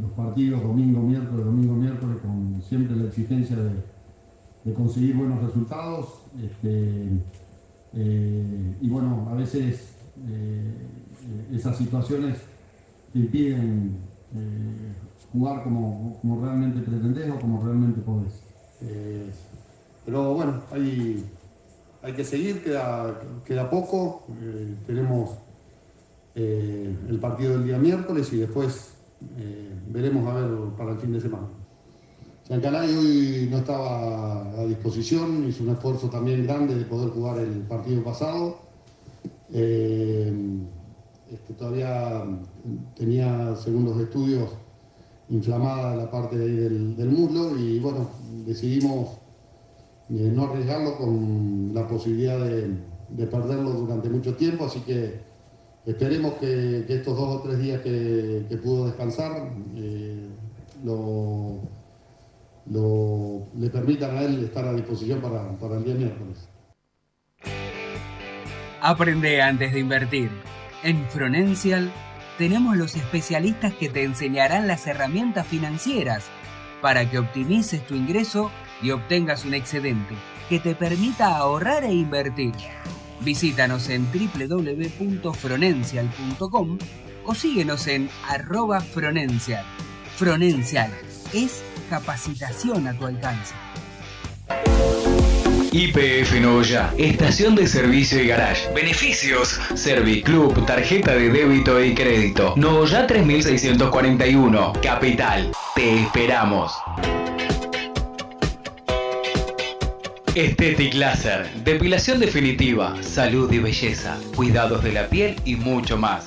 los, partidos, domingo, miércoles, domingo, miércoles, con siempre la exigencia de, conseguir buenos resultados. Este, eh, y bueno, a veces esas situaciones te impiden eh, jugar como, realmente pretendés o como realmente podés. pero bueno, hay, hay que seguir, queda, queda poco. tenemos el partido del día miércoles y después veremos a ver para el fin de semana. Chancalay hoy no estaba a disposición, hizo un esfuerzo también grande de poder jugar el partido pasado. Eh, todavía tenía, según los estudios, inflamada la parte del, muslo y bueno, decidimos eh, no arriesgarlo con la posibilidad de, perderlo durante mucho tiempo, así que esperemos que, estos dos o tres días que, pudo descansar eh, lo lo, le permitan a él estar a disposición para, para el día miércoles. Aprende antes de invertir. En Fronencial tenemos los especialistas que te enseñarán las herramientas financieras para que optimices tu ingreso y obtengas un excedente que te permita ahorrar e invertir. Visítanos en www.fronencial.com o síguenos en arroba Fronencial. Fronencial es capacitación a tu alcance. IPF Noya, estación de servicio y garage. Beneficios: Serviclub, tarjeta de débito y crédito. Noya 3641, Capital. Te esperamos. Estetic Laser, depilación definitiva, salud y belleza, cuidados de la piel y mucho más.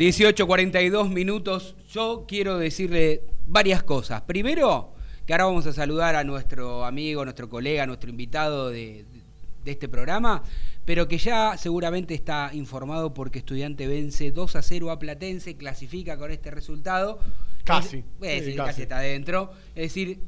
18.42 minutos. Yo quiero decirle varias cosas. Primero, que ahora vamos a saludar a nuestro amigo, nuestro colega, nuestro invitado de, este programa. pero que ya seguramente está informado porque Estudiante vence 2 a 0 a Platense, clasifica con este resultado. Casi. Es, Sí, casi. casi. está adentro. Es decir,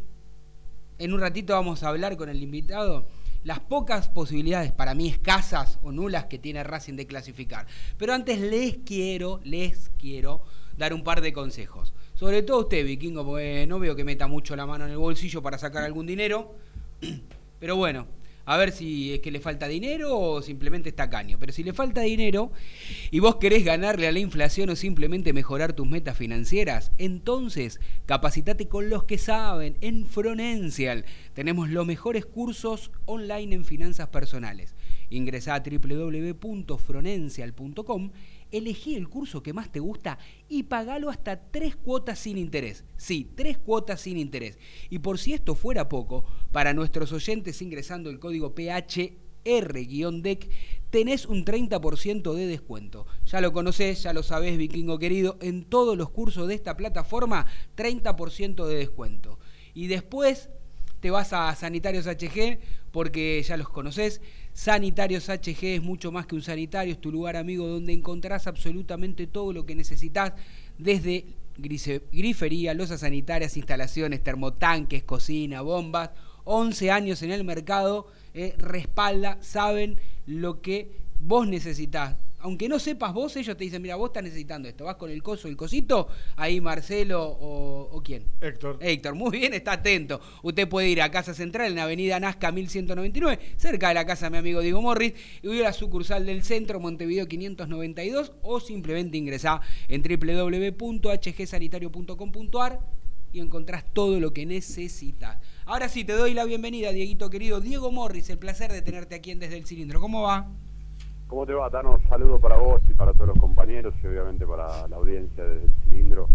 en un ratito vamos a hablar con el invitado las pocas posibilidades, para mí escasas o nulas, que tiene Racing de clasificar. Pero antes les quiero, les quiero dar un par de consejos. Sobre todo usted, Vikingo, porque no veo que meta mucho la mano en el bolsillo para sacar algún dinero. *clears throat* Pero bueno, a ver si es que le falta dinero o simplemente está caño. Pero si le falta dinero y vos querés ganarle a la inflación o simplemente mejorar tus metas financieras, entonces capacitate con los que saben en Fronencial. Tenemos los mejores cursos online en finanzas personales. Ingresá a www.fronencial.com, elegí el curso que más te gusta y pagalo hasta tres cuotas sin interés. Sí, tres cuotas sin interés. Y por si esto fuera poco, para nuestros oyentes ingresando el código PHR-DEC, tenés un 30% de descuento. Ya lo conocés, ya lo sabés, vikingo querido, en todos los cursos de esta plataforma, 30% de descuento. Y después te vas a Sanitarios HG porque ya los conocés. Sanitarios HG es mucho más que un sanitario, es tu lugar amigo donde encontrarás absolutamente todo lo que necesitas desde grifería, losas sanitarias, instalaciones, termotanques, cocina, bombas. 11 años en el mercado, eh, respalda, saben lo que vos necesitas. Aunque no sepas vos, ellos te dicen, mira, vos estás necesitando esto, vas con el coso, el cosito, ahí Marcelo o, o quién. Héctor. Héctor, muy bien, está atento. Usted puede ir a Casa Central en Avenida Nazca 1199, cerca de la casa de mi amigo Diego Morris, y ir a la sucursal del centro, Montevideo 592, o simplemente ingresá en www.hgsanitario.com.ar y encontrás todo lo que necesitas. Ahora sí, te doy la bienvenida, Dieguito querido. Diego Morris, el placer de tenerte aquí en Desde el Cilindro. ¿Cómo va? ¿Cómo te va, Tano? Saludo para vos y para todos los compañeros y obviamente para la audiencia desde el cilindro.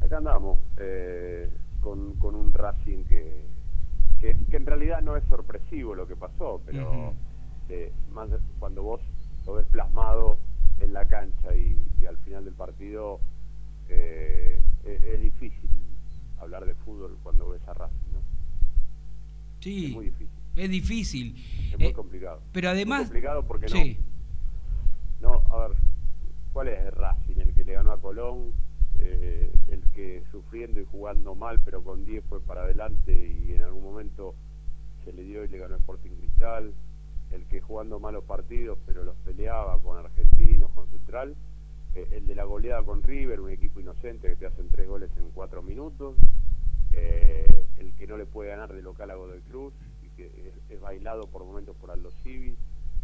Acá andamos eh, con, con un Racing que, que, que en realidad no es sorpresivo lo que pasó, pero eh, más cuando vos lo ves plasmado en la cancha y, y al final del partido eh, es, es difícil hablar de fútbol cuando ves a Racing, ¿no? Sí. Es muy difícil, Es difícil. es muy Eh, complicado. pero además... Muy complicado porque Sí. No, a ver, ¿cuál es el Racing? El que le ganó a Colón, eh, el que sufriendo y jugando mal, pero con 10 fue para adelante y en algún momento se le dio y le ganó Sporting Cristal, el que jugando malos partidos, pero los peleaba con Argentinos, con Central, eh, el de la goleada con River, un equipo inocente que te hacen tres goles en cuatro minutos, eh, el que no le puede ganar de local a Godoy Cruz y que es, es bailado por momentos por Aldo Civi,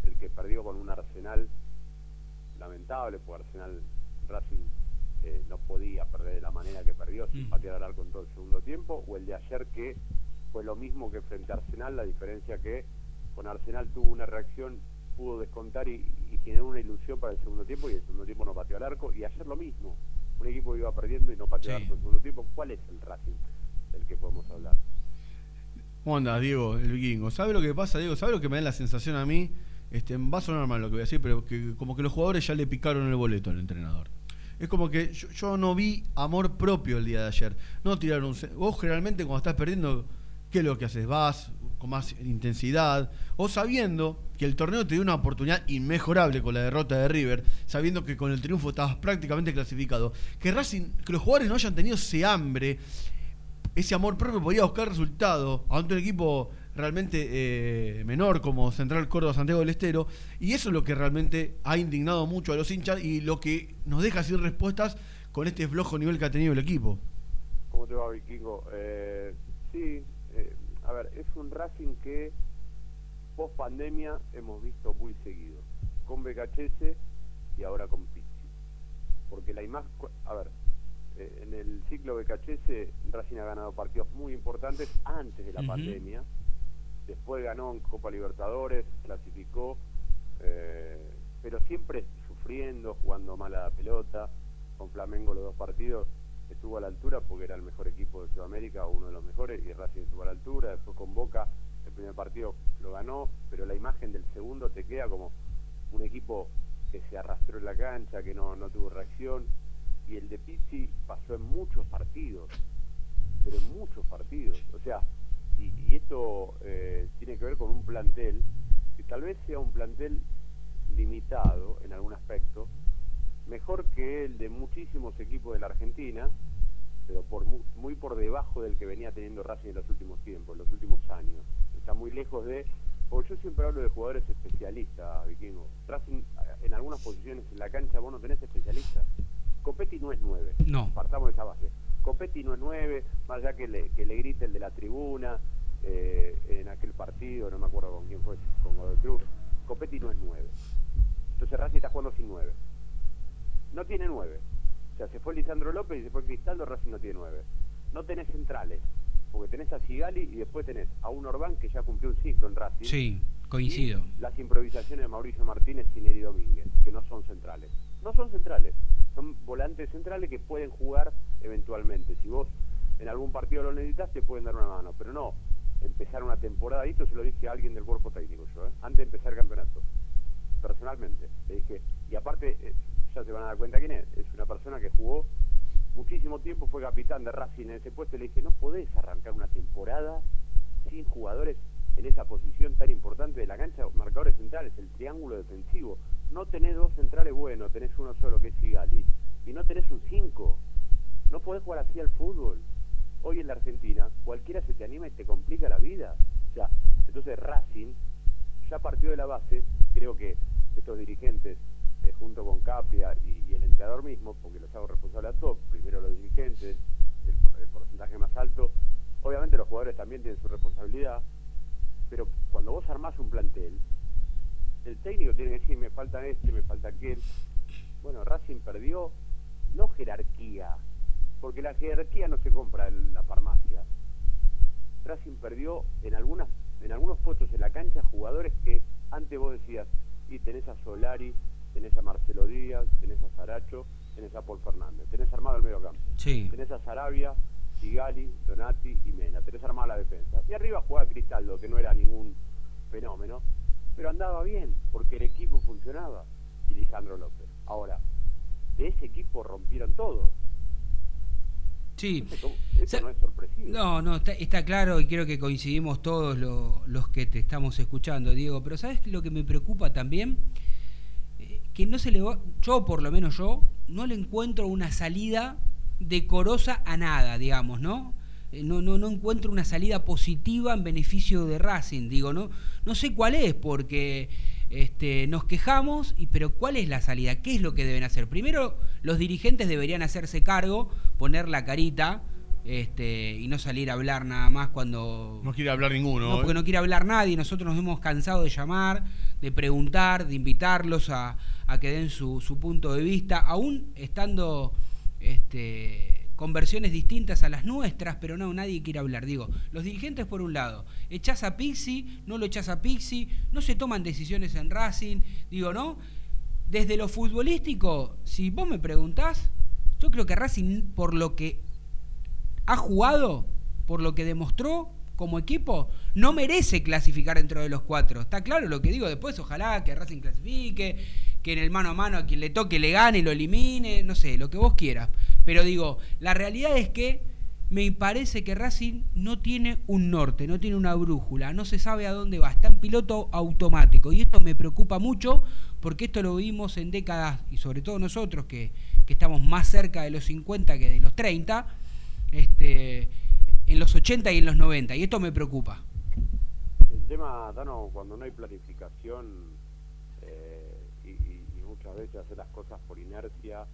el que perdió con un Arsenal lamentable, porque Arsenal Racing eh, no podía perder de la manera que perdió sin Mm. patear al arco en todo el segundo tiempo, o el de ayer que fue lo mismo que frente a Arsenal, la diferencia que con Arsenal tuvo una reacción, pudo descontar y, y generó una ilusión para el segundo tiempo y el segundo tiempo no pateó al arco, y ayer lo mismo, un equipo que iba perdiendo y no pateó al Sí. arco en el segundo tiempo, ¿cuál es el Racing del que podemos hablar? ¿Cómo andas, Diego, el vikingo? ¿Sabe lo que pasa, Diego? ¿Sabe lo que me da la sensación a mí? Este, va a sonar lo que voy a decir, pero que como que los jugadores ya le picaron el boleto al entrenador. Es como que yo, no vi amor propio el día de ayer. No tiraron un... Vos generalmente cuando estás perdiendo, ¿qué es lo que haces? Vas con más intensidad, o sabiendo que el torneo te dio una oportunidad inmejorable con la derrota de River, sabiendo que con el triunfo estabas prácticamente clasificado, que Racing, que los jugadores no hayan tenido ese hambre, ese amor propio podía buscar resultado ante un equipo realmente eh, menor como Central Córdoba Santiago del Estero y eso es lo que realmente ha indignado mucho a los hinchas y lo que nos deja sin respuestas con este flojo nivel que ha tenido el equipo. ¿Cómo te va, Vikingo? Eh, sí, eh, a ver, es un Racing que post pandemia hemos visto muy seguido, con BKHS y ahora con Pizzi. Porque la imagen, a ver, eh, en el ciclo BKHS Racing ha ganado partidos muy importantes antes de la pandemia, después ganó en Copa Libertadores, clasificó, eh, pero siempre sufriendo, jugando mal a la pelota, con Flamengo los dos partidos estuvo a la altura porque era el mejor equipo de Sudamérica, uno de los mejores, y Racing estuvo a la altura, después con Boca el primer partido lo ganó, pero la imagen del segundo te queda como un equipo que se arrastró en la cancha, que no, no tuvo reacción, y el de Pizzi pasó en muchos partidos, pero en muchos partidos, o sea, y, y esto eh, tiene que ver con un plantel que tal vez sea un plantel limitado en algún aspecto, mejor que el de muchísimos equipos de la Argentina, pero por muy, por debajo del que venía teniendo Racing en los últimos tiempos, en los últimos años. Está muy lejos de... Porque yo siempre hablo de jugadores especialistas, Vikingo. Racing, en algunas posiciones en la cancha vos no tenés especialistas. Copetti no es nueve. No. Partamos de esa base. Copetti no es nueve, más allá que le, que le grite el de la tribuna eh, en aquel partido, no me acuerdo con quién fue, con Godoy Cruz. Copetti no es nueve. Entonces Racing está jugando sin nueve. No tiene nueve. O sea, se fue Lisandro López y se fue Cristaldo, Racing no tiene nueve. No tenés centrales, porque tenés a Sigali y después tenés a un Orbán que ya cumplió un ciclo en Racing. Sí, coincido. las improvisaciones de Mauricio Martínez y Neri Domínguez, que no son centrales. No son centrales, son volantes centrales que pueden jugar eventualmente. Si vos en algún partido lo necesitas, te pueden dar una mano, pero no empezar una temporada, y esto se lo dije a alguien del cuerpo técnico yo, ¿eh? antes de empezar el campeonato, personalmente. Le dije, y aparte, eh, ya se van a dar cuenta quién es, es una persona que jugó muchísimo tiempo, fue capitán de Racing en ese puesto, y le dije, no podés arrancar una temporada sin jugadores en esa posición tan importante de la cancha, marcadores centrales, el triángulo defensivo. No tenés dos centrales buenos, tenés uno solo que es Sigali, y no tenés un 5. No podés jugar así al fútbol. Hoy en la Argentina, cualquiera se te anima y te complica la vida. O sea, entonces Racing ya partió de la base, creo que estos dirigentes, eh, junto con Capria y, el entrenador mismo, porque los hago responsable a todos, primero los dirigentes, el, porcentaje más alto, obviamente los jugadores también tienen su responsabilidad, pero cuando vos armás un plantel, el técnico tiene que decir, me falta este, me falta aquel. Bueno, Racing perdió, no jerarquía, porque la jerarquía no se compra en la farmacia. Racing perdió en algunas en algunos puestos en la cancha jugadores que antes vos decías, y tenés a Solari, tenés a Marcelo Díaz, tenés a Saracho, tenés a Paul Fernández, tenés armado el medio campo, sí. tenés a Sarabia, Sigali, Donati y Mena, tenés armada la defensa. Y arriba jugaba Cristaldo, que no era ningún fenómeno, pero andaba bien, porque el equipo funcionaba, y Lisandro López. Ahora, de ese equipo rompieron todo. Sí. Eso no es sorpresivo. No, no, está, claro y creo que coincidimos todos los que te estamos escuchando, Diego. Pero ¿sabes lo que me preocupa también? Eh, que no se le va, yo por lo menos yo, no le encuentro una salida decorosa a nada, digamos, ¿no? Eh, no, no, no encuentro una salida positiva en beneficio de Racing, digo, no, no sé cuál es, porque este, nos quejamos, y, pero ¿cuál es la salida? ¿Qué es lo que deben hacer? Primero, los dirigentes deberían hacerse cargo, poner la carita este, y no salir a hablar nada más cuando... No quiere hablar ninguno. No, porque ¿eh? no quiere hablar nadie. Nosotros nos hemos cansado de llamar, de preguntar, de invitarlos a, que den su, su, punto de vista, aún estando... Este, con versiones distintas a las nuestras, pero no, nadie quiere hablar. Digo, los dirigentes por un lado, echás a Pixi, no lo echás a Pixi, no se toman decisiones en Racing, digo, ¿no? Desde lo futbolístico, si vos me preguntás, yo creo que Racing, por lo que ha jugado, por lo que demostró como equipo, no merece clasificar dentro de los cuatro. Está claro lo que digo después, ojalá que Racing clasifique, que en el mano a mano a quien le toque le gane, lo elimine, no sé, lo que vos quieras. Pero digo, la realidad es que me parece que Racing no tiene un norte, no tiene una brújula, no se sabe a dónde va, está en piloto automático. Y esto me preocupa mucho porque esto lo vimos en décadas, y sobre todo nosotros que, estamos más cerca de los 50 que de los 30, este, en los 80 y en los 90. Y esto me preocupa. El tema, Dano, cuando no hay planificación eh, y muchas veces hacer las cosas por inercia,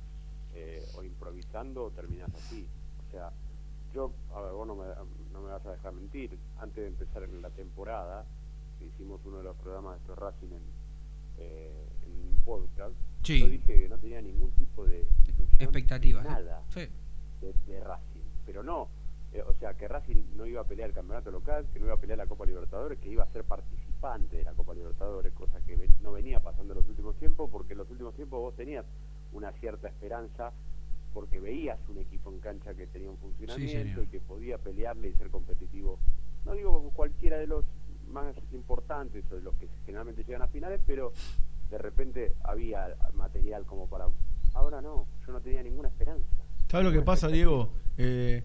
eh, o improvisando terminas así. O sea, yo, a ver, vos no me, no me vas a dejar mentir, antes de empezar en la temporada, hicimos uno de los programas de estos Racing en, eh, en un podcast, yo dije que no tenía ningún tipo de expectativa, nada de, Racing, pero no, eh, o sea, que Racing no iba a pelear el campeonato local, que no iba a pelear la Copa Libertadores, que iba a ser participante de la Copa Libertadores, cosa que no venía pasando en los últimos tiempos, porque en los últimos tiempos vos tenías una cierta esperanza porque veías un equipo en cancha que tenía un funcionamiento y que podía pelearle y ser competitivo. No digo con cualquiera de los más importantes o de los que generalmente llegan a finales, pero de repente había material como para... Ahora no, yo no tenía ninguna esperanza. ¿Sabes lo que pasa, Diego? Eh,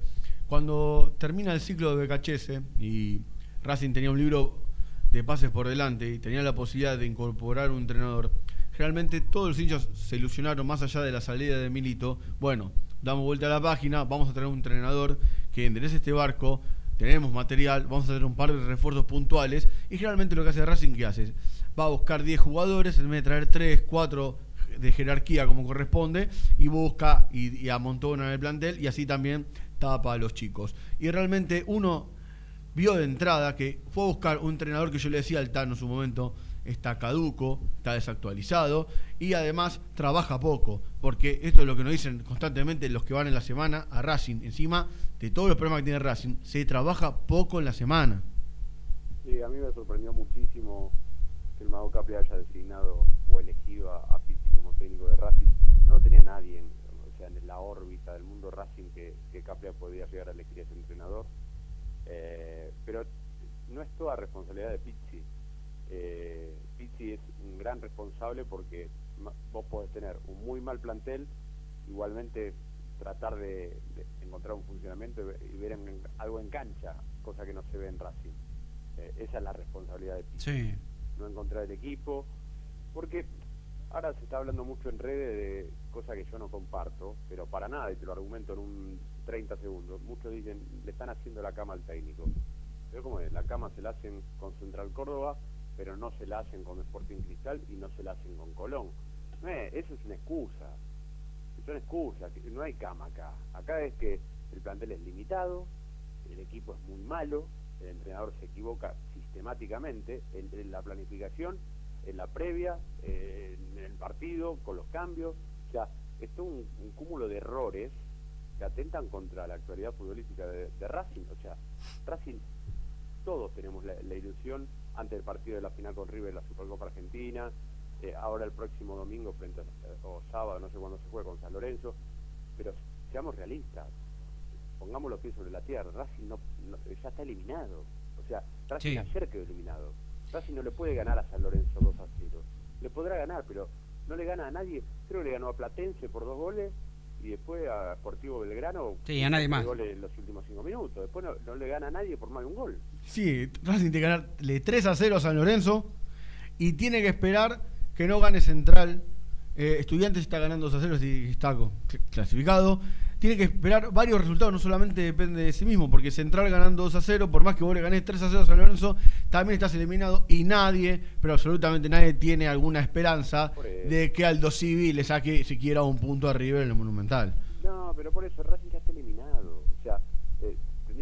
cuando termina el ciclo de BKHS y Racing tenía un libro de pases por delante y tenía la posibilidad de incorporar un entrenador, generalmente todos los hinchas se ilusionaron más allá de la salida de Milito. Bueno, damos vuelta a la página, vamos a tener un entrenador que enderece este barco, tenemos material, vamos a tener un par de refuerzos puntuales y generalmente lo que hace Racing, ¿qué hace? Va a buscar 10 jugadores en vez de traer 3, 4 de jerarquía como corresponde y busca y, y amontona en el plantel y así también tapa a los chicos. Y realmente uno vio de entrada que fue a buscar un entrenador que yo le decía al Tano en su momento, está caduco, está desactualizado y además trabaja poco, porque esto es lo que nos dicen constantemente los que van en la semana a Racing. Encima de todos los problemas que tiene Racing, se trabaja poco en la semana. Sí, a mí me sorprendió muchísimo que el Mago Capri haya designado o elegido a, a Pizzi como técnico de Racing. No tenía nadie en, o sea, en la órbita del mundo Racing que, que Capria podía llegar a elegir a ese entrenador. Eh, pero no es toda responsabilidad de Pizzi. Eh, Pizzi es un gran responsable porque vos podés tener un muy mal plantel, igualmente tratar de, de encontrar un funcionamiento y ver en, algo en cancha, cosa que no se ve en Racing. Eh, esa es la responsabilidad de Pizzi. Sí. No encontrar el equipo, porque ahora se está hablando mucho en redes de cosas que yo no comparto, pero para nada, y te lo argumento en un 30 segundos. Muchos dicen, le están haciendo la cama al técnico. Pero como es, la cama se la hacen con Central Córdoba, pero no se la hacen con Sporting Cristal y no se la hacen con Colón. No es, eso es una excusa. No hay cama acá. Acá es que el plantel es limitado, el equipo es muy malo, el entrenador se equivoca sistemáticamente en, en la planificación, en la previa, en el partido, con los cambios. O sea, esto es un, un cúmulo de errores que atentan contra la actualidad futbolística de, de Racing. O sea, Racing, todos tenemos la, la, ilusión antes del partido de la final con River, la Supercopa Argentina, eh, ahora el próximo domingo, frente a, o sábado, no sé cuándo se juega con San Lorenzo, pero seamos realistas, pongamos los pies sobre la tierra, Racing no, no, ya está eliminado. O sea, Racing sí. ayer quedó eliminado. Racing no le puede ganar a San Lorenzo 2 a 0. Le podrá ganar, pero no le gana a nadie. Creo que le ganó a Platense por dos goles y después a Sportivo Belgrano sí, a nadie más. goles en los últimos cinco minutos. Después no, no, le gana a nadie por más de un gol. Sí, Racing tiene que ganarle 3 a 0 a San Lorenzo y tiene que esperar que no gane Central. Eh, Estudiantes está ganando 2 a 0 y está clasificado. Tiene que esperar varios resultados, no solamente depende de sí mismo, porque Central ganando 2 a 0, por más que vos le ganés 3 a 0 a San Lorenzo, también estás eliminado y nadie, pero absolutamente nadie tiene alguna esperanza de que Aldo Civi le saque siquiera un punto arriba en el Monumental. No, pero por eso Racing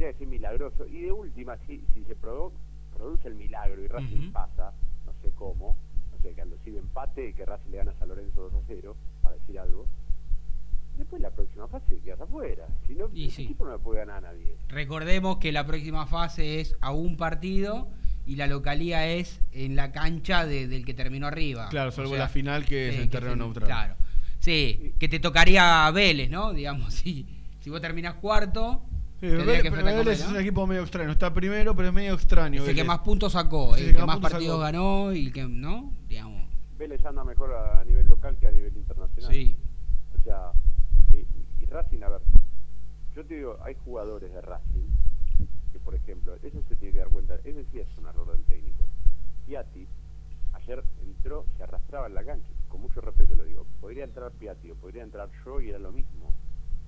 tendría que ser milagroso. Y de última, si, si se produ produce el milagro y Racing uh -huh. pasa, no sé cómo, no sé, que Aldo Civi empate y que Racing le gana a San Lorenzo 2 a 0, para decir algo después la próxima fase quedas afuera. Si no, y el sí. equipo no le puede ganar a nadie. Recordemos que la próxima fase es a un partido y la localía es en la cancha de, del que terminó arriba. Claro, salvo o sea, la final que es en terreno neutral. Claro. Sí, que te tocaría Vélez, ¿no? Digamos, *laughs* si, si vos terminás cuarto. Sí, Vélez, que Vélez es un equipo medio extraño. Está primero, pero es medio extraño. Es el que más puntos sacó, el, el que, más, más partidos sacó. ganó y el que, ¿no? Digamos. Vélez anda mejor a, a nivel local que a nivel internacional. Sí. O sea, Racing, a ver, yo te digo, hay jugadores de Racing que, por ejemplo, eso se tiene que dar cuenta, ese sí es un error del técnico. Piatti, ayer entró, se arrastraba en la cancha, con mucho respeto lo digo, podría entrar Piatti o podría entrar yo y era lo mismo,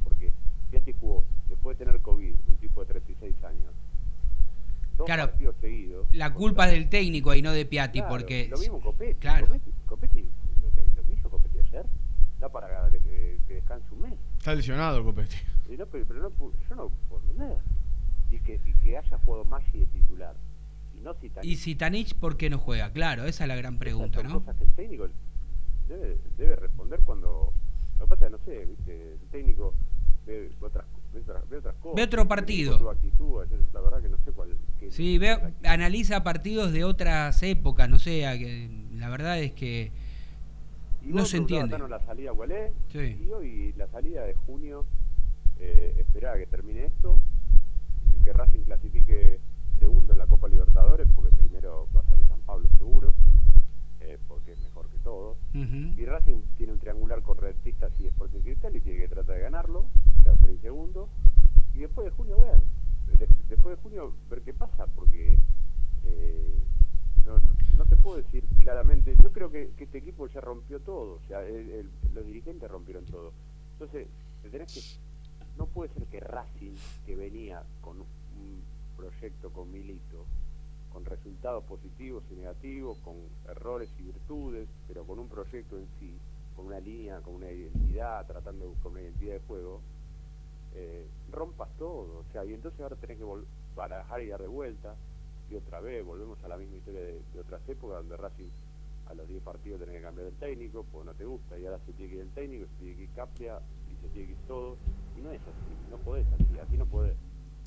porque Piatti jugó, después de tener COVID, un tipo de 36 años, dos claro, partidos seguidos. La culpa es del técnico y no de Piatti, claro, porque... Lo mismo Copetti, claro. Copetti, Copetti lo, que, lo que hizo Copetti ayer, da para que, que descanse un mes. Está lesionado Copetti. No, pero, pero no, yo no puedo entender. Y que, y que haya jugado Maggi de titular. Y no Zitanich. ¿Y Zitanich por qué no juega? Claro, esa es la gran pregunta, Esas son ¿no? cosas que el técnico debe, debe responder cuando... Lo que pasa es no sé, ¿viste? el técnico ve otras, ve otras, ve otras cosas. Ve otro partido. Su actitud, la verdad que no sé cuál... Sí, ve, analiza partidos de otras épocas, no sé, la verdad es que y no se entiende. la salida cuál es, sí. y hoy la salida de junio, eh, esperar que termine esto, que Racing clasifique segundo en la Copa Libertadores, porque primero va a salir San Pablo seguro, eh, porque es mejor que todo. Uh -huh. Y Racing tiene un triangular con Rentistas y Sporting Cristal y tiene que tratar de ganarlo, o sea, seis segundos, y después de junio ver, de, después de junio ver qué pasa, porque... Eh, no, no, te puedo decir claramente. Yo creo que, que, este equipo ya rompió los dirigentes rompieron todo. Entonces, tenés que, no puede ser que Racing, que venía con un proyecto con Milito, con resultados positivos y negativos, con errores y virtudes, pero con un proyecto en sí, con una línea, con una identidad, tratando de buscar una identidad de juego, eh, rompas todo. O sea, y entonces ahora tenés que barajar y dar de vuelta, y otra vez volvemos a la misma historia de, otras épocas, donde Racing a los 10 partidos tenés que cambiar el técnico, pues no te gusta, y ahora se tiene que ir el técnico, se tiene que ir Capria, y se tiene que ir todo, y no es así, no podés así, así no podés,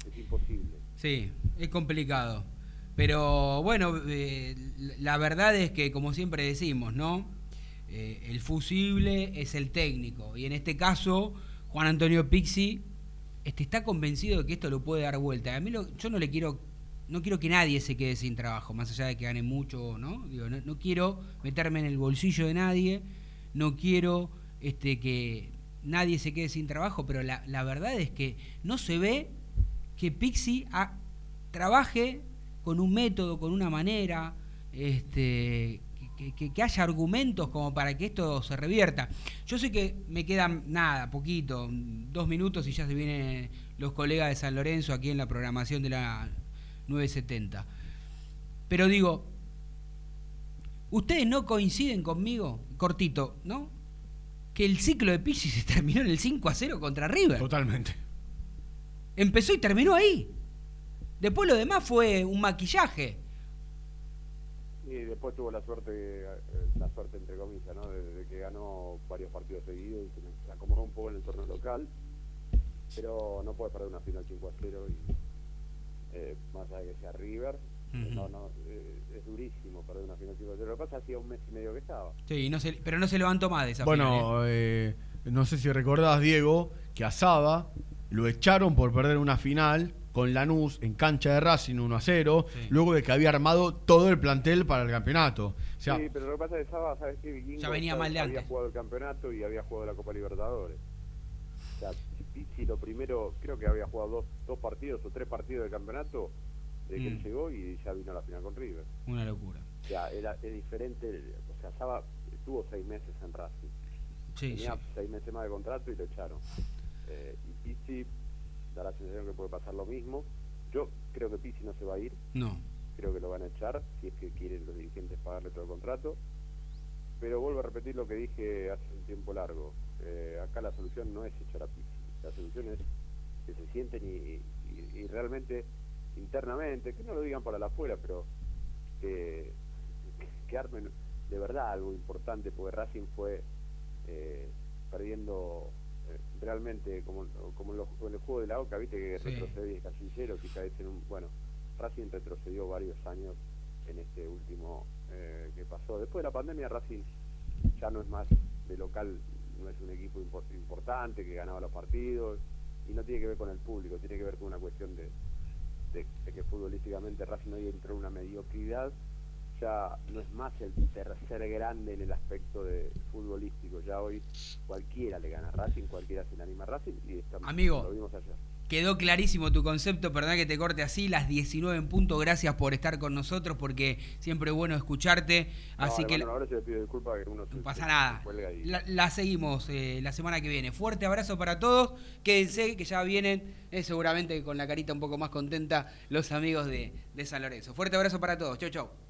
es imposible. Sí, es complicado. Pero bueno, eh, la verdad es que, como siempre decimos, ¿no? Eh, el fusible es el técnico. Y en este caso, Juan Antonio Pixi este, está convencido de que esto lo puede dar vuelta. A mí yo no le quiero, no quiero que nadie se quede sin trabajo, más allá de que gane mucho, ¿no? Digo, no, quiero meterme en el bolsillo de nadie, no quiero este, que nadie se quede sin trabajo, pero la, verdad es que no se ve que Pixi trabaje con un método, con una manera, este, que, haya argumentos como para que esto se revierta. Yo sé que me quedan nada, poquito, dos minutos y ya se vienen los colegas de San Lorenzo aquí en la programación de la 970. Pero digo, ustedes no coinciden conmigo, cortito, ¿no? Que el ciclo de Pizzi se terminó en el 5 a 0 contra River. Totalmente. Empezó y terminó ahí. Después lo demás fue un maquillaje y después tuvo la suerte, eh, la suerte entre comillas, ¿no? De, que ganó varios partidos seguidos y se acomodó un poco en el torneo local, pero no puede perder una final 5 a 0 y eh, más allá de que sea River, no, no, eh, es durísimo perder una final 5 a 0. Lo que pasa hacía un mes y medio que estaba. Sí, no se, pero no se levantó más de esa bueno, final. no sé si recordás, Diego, que a Saba lo echaron por perder una final con Lanús en cancha de Racing 1 a 0, luego de que había armado todo el plantel para el campeonato. sí, pero lo que pasa es que Saba, ¿sabes qué? ya venía mal de Había jugado el campeonato y había jugado la Copa Libertadores. O sea, si, lo primero, creo que había jugado dos, dos partidos o tres partidos de campeonato de que él mm. llegó y ya vino a la final con River. Una locura. O sea, era, diferente, o sea, Saba estuvo seis meses en Racing. Sí, Tenía seis meses más de contrato y lo echaron. Eh, y Pizzi da la sensación que puede pasar lo mismo. Yo creo que Pizzi no se va a ir. No. Creo que lo van a echar si es que quieren los dirigentes pagarle todo el contrato. Pero vuelvo a repetir lo que dije hace un tiempo largo. Eh, acá la solución no es echar a Pizzi. La solución es que se sienten y, realmente internamente, que no lo digan para la afuera, pero que, que armen de verdad algo importante, porque Racing fue eh, perdiendo realmente como, como en, el juego de la OCA, viste que retrocedía casi cero, quizás en un, bueno, Racing retrocedió varios años en este último eh, que pasó. Después de la pandemia Racing ya no es más de local, no es un equipo importante que ganaba los partidos y no tiene que ver con el público, tiene que ver con una cuestión de, de, de que futbolísticamente Racing hoy entró en una mediocridad ya no es más el tercer grande en el aspecto de futbolístico. Ya hoy cualquiera le gana a Racing, cualquiera se le anima a Racing y estamos, Amigo, lo vimos ayer. Quedó clarísimo tu concepto, perdón que te corte así, las 19 en punto, gracias por estar con nosotros porque siempre es bueno escucharte. así que ahora se le pido disculpas que uno no pasa nada. La, seguimos eh, la semana que viene. Fuerte abrazo para todos, quédense que ya vienen eh, seguramente con la carita un poco más contenta los amigos de, de San Lorenzo. Fuerte abrazo para todos, chau chau.